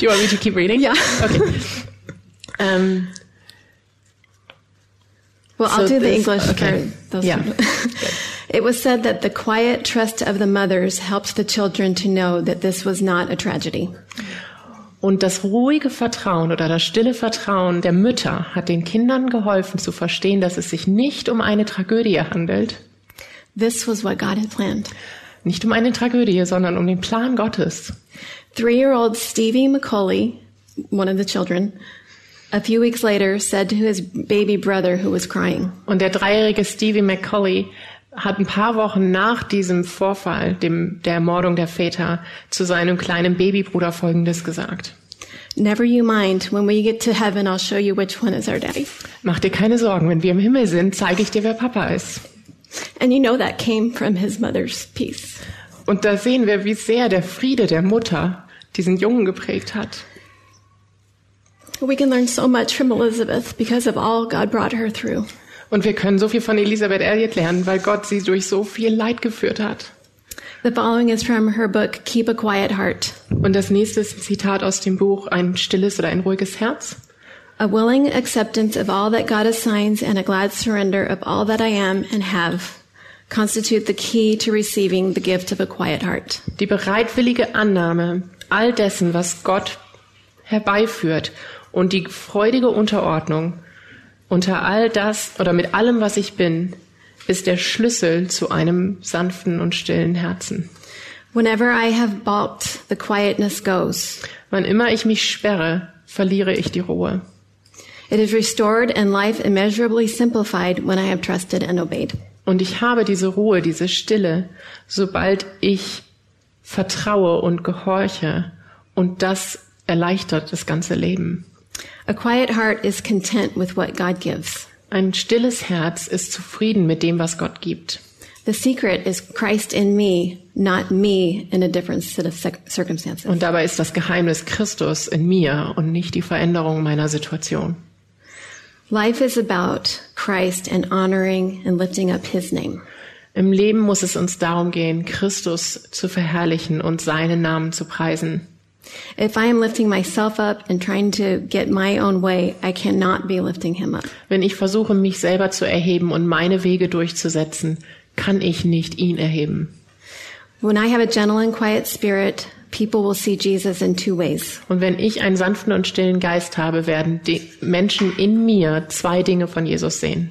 you want me to keep reading? Yeah. Okay. Um, well, I'll So do the English okay. for those. Yeah. it was said that the quiet trust of the mothers helped the children to know that this was not a tragedy. Und das ruhige Vertrauen oder das stille Vertrauen der Mütter hat den Kindern geholfen zu verstehen, dass es sich nicht um eine Tragödie handelt. This was what God had planned. Nicht um eine Tragödie, sondern um den Plan Gottes. Three year old Stevie McCauley, one of the children, a few weeks later said to his baby brother who was crying, Und der dreijährige Stevie McCauley hat ein paar Wochen nach diesem Vorfall, dem, der Ermordung der Väter, zu seinem kleinen Babybruder Folgendes gesagt. Never you mind, when we get to heaven, I'll show you which one is our daddy. Mach dir keine Sorgen, wenn wir im Himmel sind, zeige ich dir, wer Papa ist. And you know that came from his mother's peace. Und da sehen wir, wie sehr der Friede der Mutter diesen Jungen geprägt hat. We can learn so much from Elizabeth because of all God brought her through. Und wir können so viel von Elisabeth Elliot lernen, weil Gott sie durch so viel Leid geführt hat. The following is from her book, Keep a Quiet Heart. Und das nächste ist ein Zitat aus dem Buch Ein stilles oder ein ruhiges Herz. A willing acceptance of all that God assigns and a glad surrender of all that I am and have constitute the key to receiving the gift of a quiet heart. Die bereitwillige Annahme all dessen, was Gott herbeiführt und die freudige Unterordnung unter all das oder mit allem, was ich bin, ist der Schlüssel zu einem sanften und stillen Herzen. Whenever I have balked, the quietness goes. Wann immer ich mich sperre, verliere ich die Ruhe. It is restored and life immeasurably simplified when I have trusted and obeyed. Und ich habe diese Ruhe, diese Stille, sobald ich vertraue und gehorche. Und das erleichtert das ganze Leben. A quiet heart is content with what God gives. Ein stilles Herz ist zufrieden mit dem, was Gott gibt. The secret is Christ in me, not me in a different set of cir- circumstances. Und dabei ist das Geheimnis Christus in mir und nicht die Veränderung meiner Situation. Life is about Christ and honoring and lifting up his name. Im Leben muss es uns darum gehen, Christus zu verherrlichen und seinen Namen zu preisen. If I am lifting myself up and trying to get my own way, I cannot be lifting him up. Wenn ich versuche, mich selber zu erheben und meine Wege durchzusetzen, kann ich nicht ihn erheben. When I have a gentle and quiet spirit, people will see Jesus in two ways. Und wenn ich einen sanften und stillen Geist habe, werden die Menschen in mir zwei Dinge von Jesus sehen.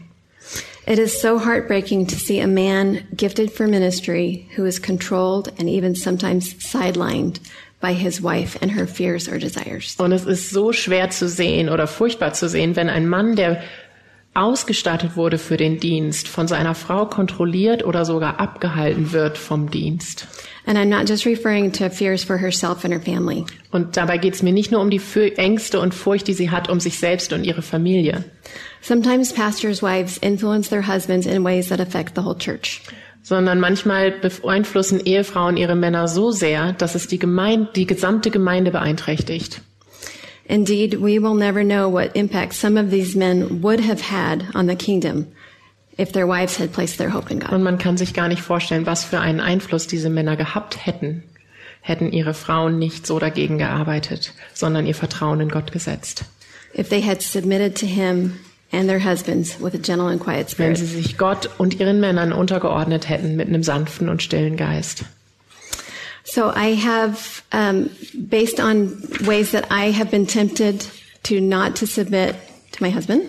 It is so heartbreaking to see a man gifted for ministry who is controlled and even sometimes sidelined by his wife and her fears or desires. Und es ist so schwer zu sehen oder furchtbar zu sehen, wenn ein Mann, der ausgestattet wurde für den Dienst, von seiner Frau kontrolliert oder sogar abgehalten wird vom Dienst. And I'm not just referring to fears for herself and her family. Und dabei geht es mir nicht nur um die Ängste und Furcht, die sie hat um sich selbst und ihre Familie, Sometimes pastors' wives influence their husbands in ways that affect the whole church. sondern manchmal beeinflussen Ehefrauen ihre Männer so sehr, dass es die, Gemeinde, die gesamte Gemeinde beeinträchtigt. Indeed, we will never know what impact some of these men would have had on the kingdom if their wives had placed their hope in God. Und man kann sich gar nicht vorstellen, was für einen Einfluss diese Männer gehabt hätten, hätten ihre Frauen nicht so dagegen gearbeitet, sondern ihr Vertrauen in Gott gesetzt. If they had submitted to him and their husbands with a gentle and quiet Wenn spirit. sie sich Gott und ihren Männern untergeordnet hätten mit einem sanften und stillen Geist. So I have, um, based on ways that I have been tempted to not to submit to my husband,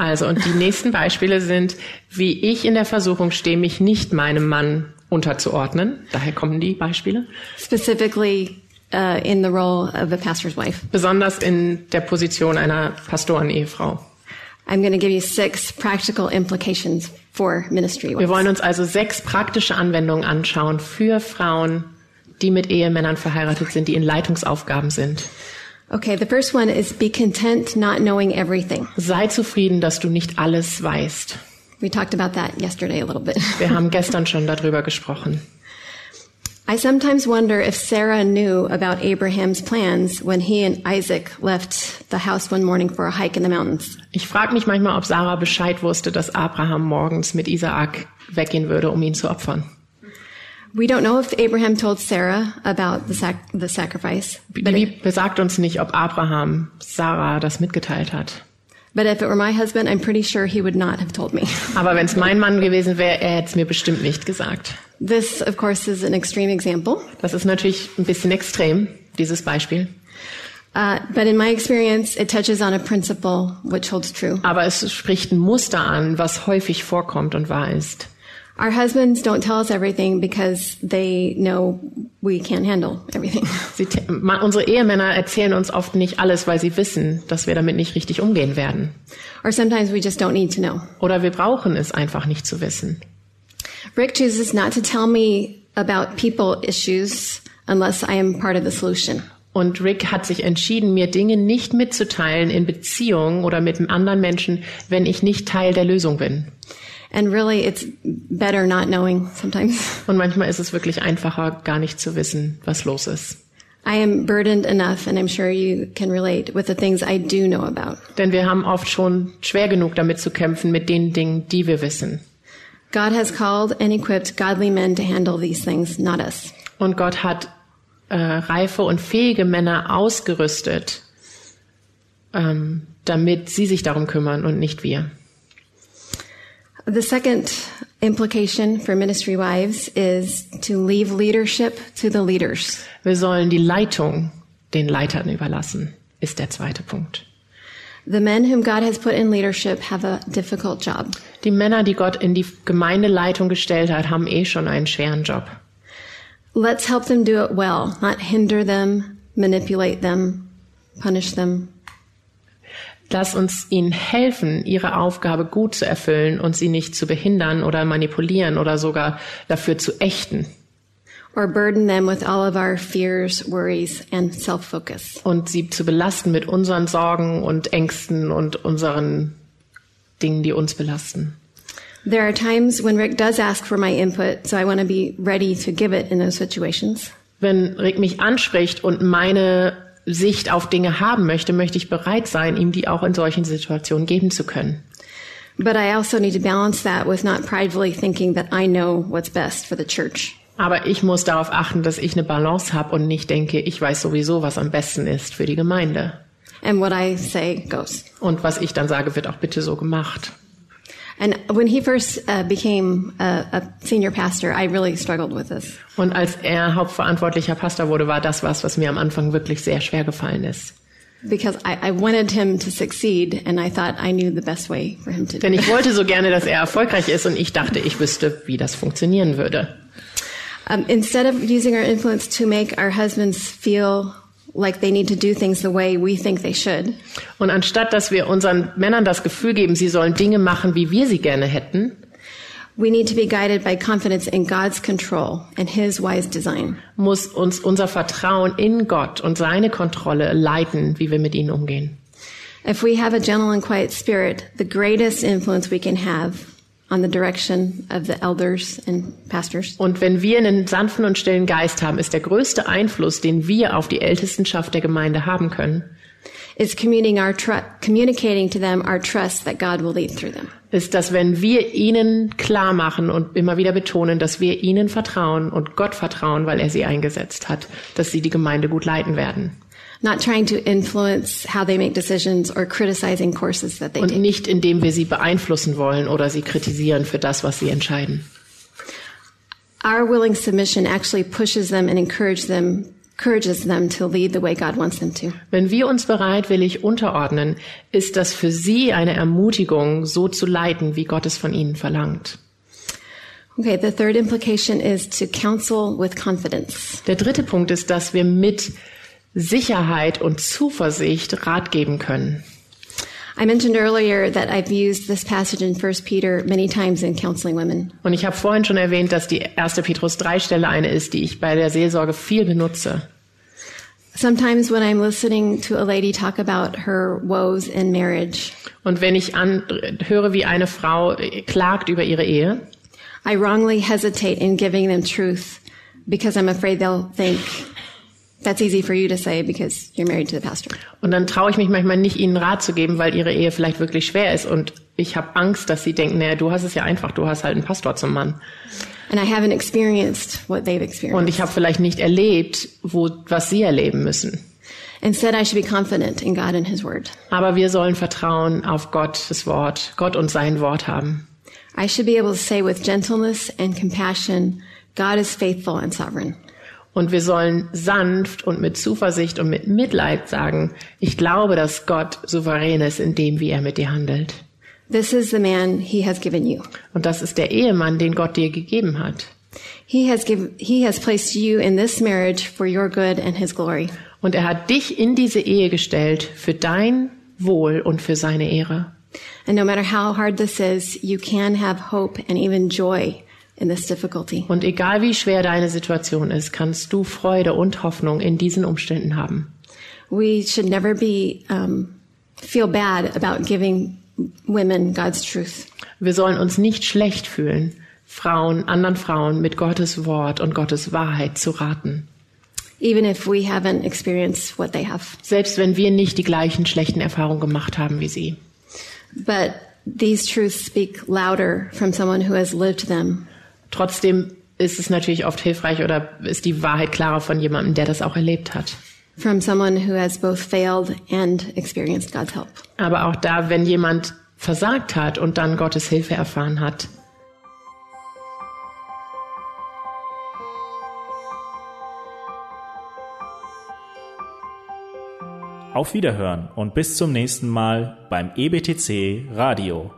Also, und die nächsten Beispiele sind, wie ich in der Versuchung stehe, mich nicht meinem Mann unterzuordnen. Daher kommen die Beispiele. specifically uh, in the role of a pastor's wife. Besonders in der Position einer Pastorenehefrau. I'm going to give you six practical implications for ministry Wir wives. wollen uns also sechs praktische Anwendungen anschauen für Frauen, die mit Ehemännern verheiratet sind, die in Leitungsaufgaben sind. Okay, the first one is be content not knowing everything. Sei zufrieden, dass du nicht alles weißt. We talked about that yesterday a little bit. Wir haben gestern schon darüber gesprochen. I sometimes wonder if Sarah knew about Abraham's plans when he and Isaac left the house one morning for a hike in the mountains. Ich frage mich manchmal, ob Sarah Bescheid wusste, dass Abraham morgens mit Isaak weggehen würde, um ihn zu opfern. We don't know if Abraham told Sarah about the, sac- the sacrifice, Die Bibel besagt uns nicht, ob Abraham Sarah das mitgeteilt hat. but if it were my husband, I'm pretty sure he would not have told me. Aber wenn es mein Mann gewesen wäre, er hätte es mir bestimmt nicht gesagt. This, of course, is an extreme example, Das ist natürlich ein bisschen extrem, dieses Beispiel. uh, but in my experience, it touches on a principle which holds true. Aber es spricht ein Muster an, was häufig vorkommt und wahr ist. Our husbands don't tell us everything because they know we can't handle everything. Sie, unsere Ehemänner erzählen uns oft nicht alles, weil sie wissen, dass wir damit nicht richtig umgehen werden. or sometimes we just don't need to know. Oder wir brauchen es einfach nicht zu wissen. Rick chooses not to tell me about people issues unless I am part of the solution. Und Rick hat sich entschieden, mir Dinge nicht mitzuteilen in Beziehungen oder mit anderen Menschen, wenn ich nicht Teil der Lösung bin. And really, it's better not knowing sometimes. Und manchmal ist es wirklich einfacher, gar nicht zu wissen, was los ist. I am burdened enough, and I'm sure you can relate with the things I do know about. Denn wir haben oft schon schwer genug damit zu kämpfen mit den Dingen, die wir wissen. God has called and equipped godly men to handle these things, not us. Und Gott hat äh, reife und fähige Männer ausgerüstet, ähm, damit sie sich darum kümmern und nicht wir. The second implication for ministry wives is to leave leadership to the leaders. Wir sollen die Leitung den Leitern überlassen, ist der zweite Punkt. The men whom God has put in leadership have a difficult job. Die Männer, die Gott in die Gemeindeleitung gestellt hat, haben eh schon einen schweren Job. Let's help them do it well, not hinder them, manipulate them, punish them. Lass uns ihnen helfen, ihre Aufgabe gut zu erfüllen und sie nicht zu behindern oder manipulieren oder sogar dafür zu ächten. or burden them with all of our fears, worries, and self focus. Und sie zu belasten mit unseren Sorgen und Ängsten und unseren Dingen, die uns belasten. There are times when Rick does ask for my input, so I want to be ready to give it in those situations. Wenn Rick mich anspricht und meine Sicht auf Dinge haben möchte, möchte ich bereit sein, ihm die auch in solchen Situationen geben zu können. But I also need to balance that with not pridefully thinking that I know what's best for the church. Aber ich muss darauf achten, dass ich eine Balance habe und nicht denke, ich weiß sowieso, was am besten ist für die Gemeinde. And what I say goes. Und was ich dann sage, wird auch bitte so gemacht. Und als er hauptverantwortlicher Pastor wurde, war das was, was mir am Anfang wirklich sehr schwer gefallen ist. Because I, I wanted him to succeed, and I thought I knew the best way for him to do Denn ich wollte so gerne, dass er erfolgreich ist und ich dachte, ich wüsste, wie das funktionieren würde. Um, instead of using our influence to make our husbands feel like they need to do things the way we think they should, Und anstatt, dass wir unseren Männern das Gefühl geben, sie sollen Dinge machen, wie wir sie gerne hätten, we need to be guided by confidence in God's control and His wise design. muss uns unser Vertrauen in Gott und seine Kontrolle leiten, wie wir mit ihnen umgehen. If we have a gentle and quiet spirit, the greatest influence we can have on the direction of the elders and pastors Und wenn wir einen sanften und stillen Geist haben, ist der größte Einfluss, den wir auf die Ältestenschaft der Gemeinde haben können, is communicating to them our trust that God will lead through them. ist, dass wenn wir ihnen klar machen und immer wieder betonen, dass wir ihnen vertrauen und Gott vertrauen, weil er sie eingesetzt hat, dass sie die Gemeinde gut leiten werden. Not trying to influence how they make decisions or criticizing courses that they Und nicht, indem wir sie beeinflussen wollen oder sie kritisieren für das, was sie entscheiden. Our willing submission actually pushes them and encourages them encourages them to lead the way God wants them to. Wenn wir uns bereitwillig unterordnen, ist das für sie eine Ermutigung, so zu leiten, wie Gott es von ihnen verlangt. Okay, the third implication is to counsel with confidence. Der dritte Punkt ist, dass wir mit Sicherheit und Zuversicht Rat geben können. I mentioned earlier that I've used this passage in 1 Peter many times in counseling women. Und ich habe vorhin schon erwähnt, dass die 1. Petrus 3 Stelle eine ist, die ich bei der Seelsorge viel benutze. Sometimes when I'm listening to a lady talk about her woes in marriage, Und wenn ich an, höre, wie eine Frau klagt über ihre Ehe, I wrongly hesitate in giving them truth because I'm afraid they'll think that's easy for you to say because you're married to the pastor. und dann traue ich mich manchmal nicht, ihnen Rat zu geben, weil ihre Ehe vielleicht wirklich schwer ist. Und ich habe Angst, dass sie denken, naja, du hast es ja einfach, du hast halt einen Pastor zum Mann. And I haven't experienced what they've Und experienced. ich habe vielleicht nicht erlebt, wo, was sie erleben müssen. Instead, I should be confident in God and His Word. Aber wir sollen Vertrauen auf Gottes Wort, Gott und sein Wort haben. I should be able to say with gentleness and compassion, God is faithful and sovereign. Und wir sollen sanft und mit Zuversicht und mit Mitleid sagen, ich glaube, dass Gott souverän ist in dem, wie er mit dir handelt. This is the man He has given you. Und das ist der Ehemann, den Gott dir gegeben hat. He has given, He has placed you in this marriage for your good and His glory. Und er hat dich in diese Ehe gestellt für dein Wohl und für seine Ehre. And no matter how hard this is, you can have hope and even joy in this difficulty. Und egal wie schwer deine Situation ist, kannst du Freude und Hoffnung in diesen Umständen haben. We should never be um, feel bad about giving women God's truth. Wir sollen uns nicht schlecht fühlen, Frauen, anderen Frauen mit Gottes Wort und Gottes Wahrheit zu raten. even if we haven't experienced what they have. Selbst wenn wir nicht die gleichen schlechten Erfahrungen gemacht haben wie sie. But these truths speak louder from someone who has lived them. Trotzdem ist es natürlich oft hilfreich oder ist die Wahrheit klarer von jemandem, der das auch erlebt hat. From someone who has both failed and experienced God's help. Aber auch da, wenn jemand versagt hat und dann Gottes Hilfe erfahren hat, Auf Wiederhören und bis zum nächsten Mal beim EBTC Radio.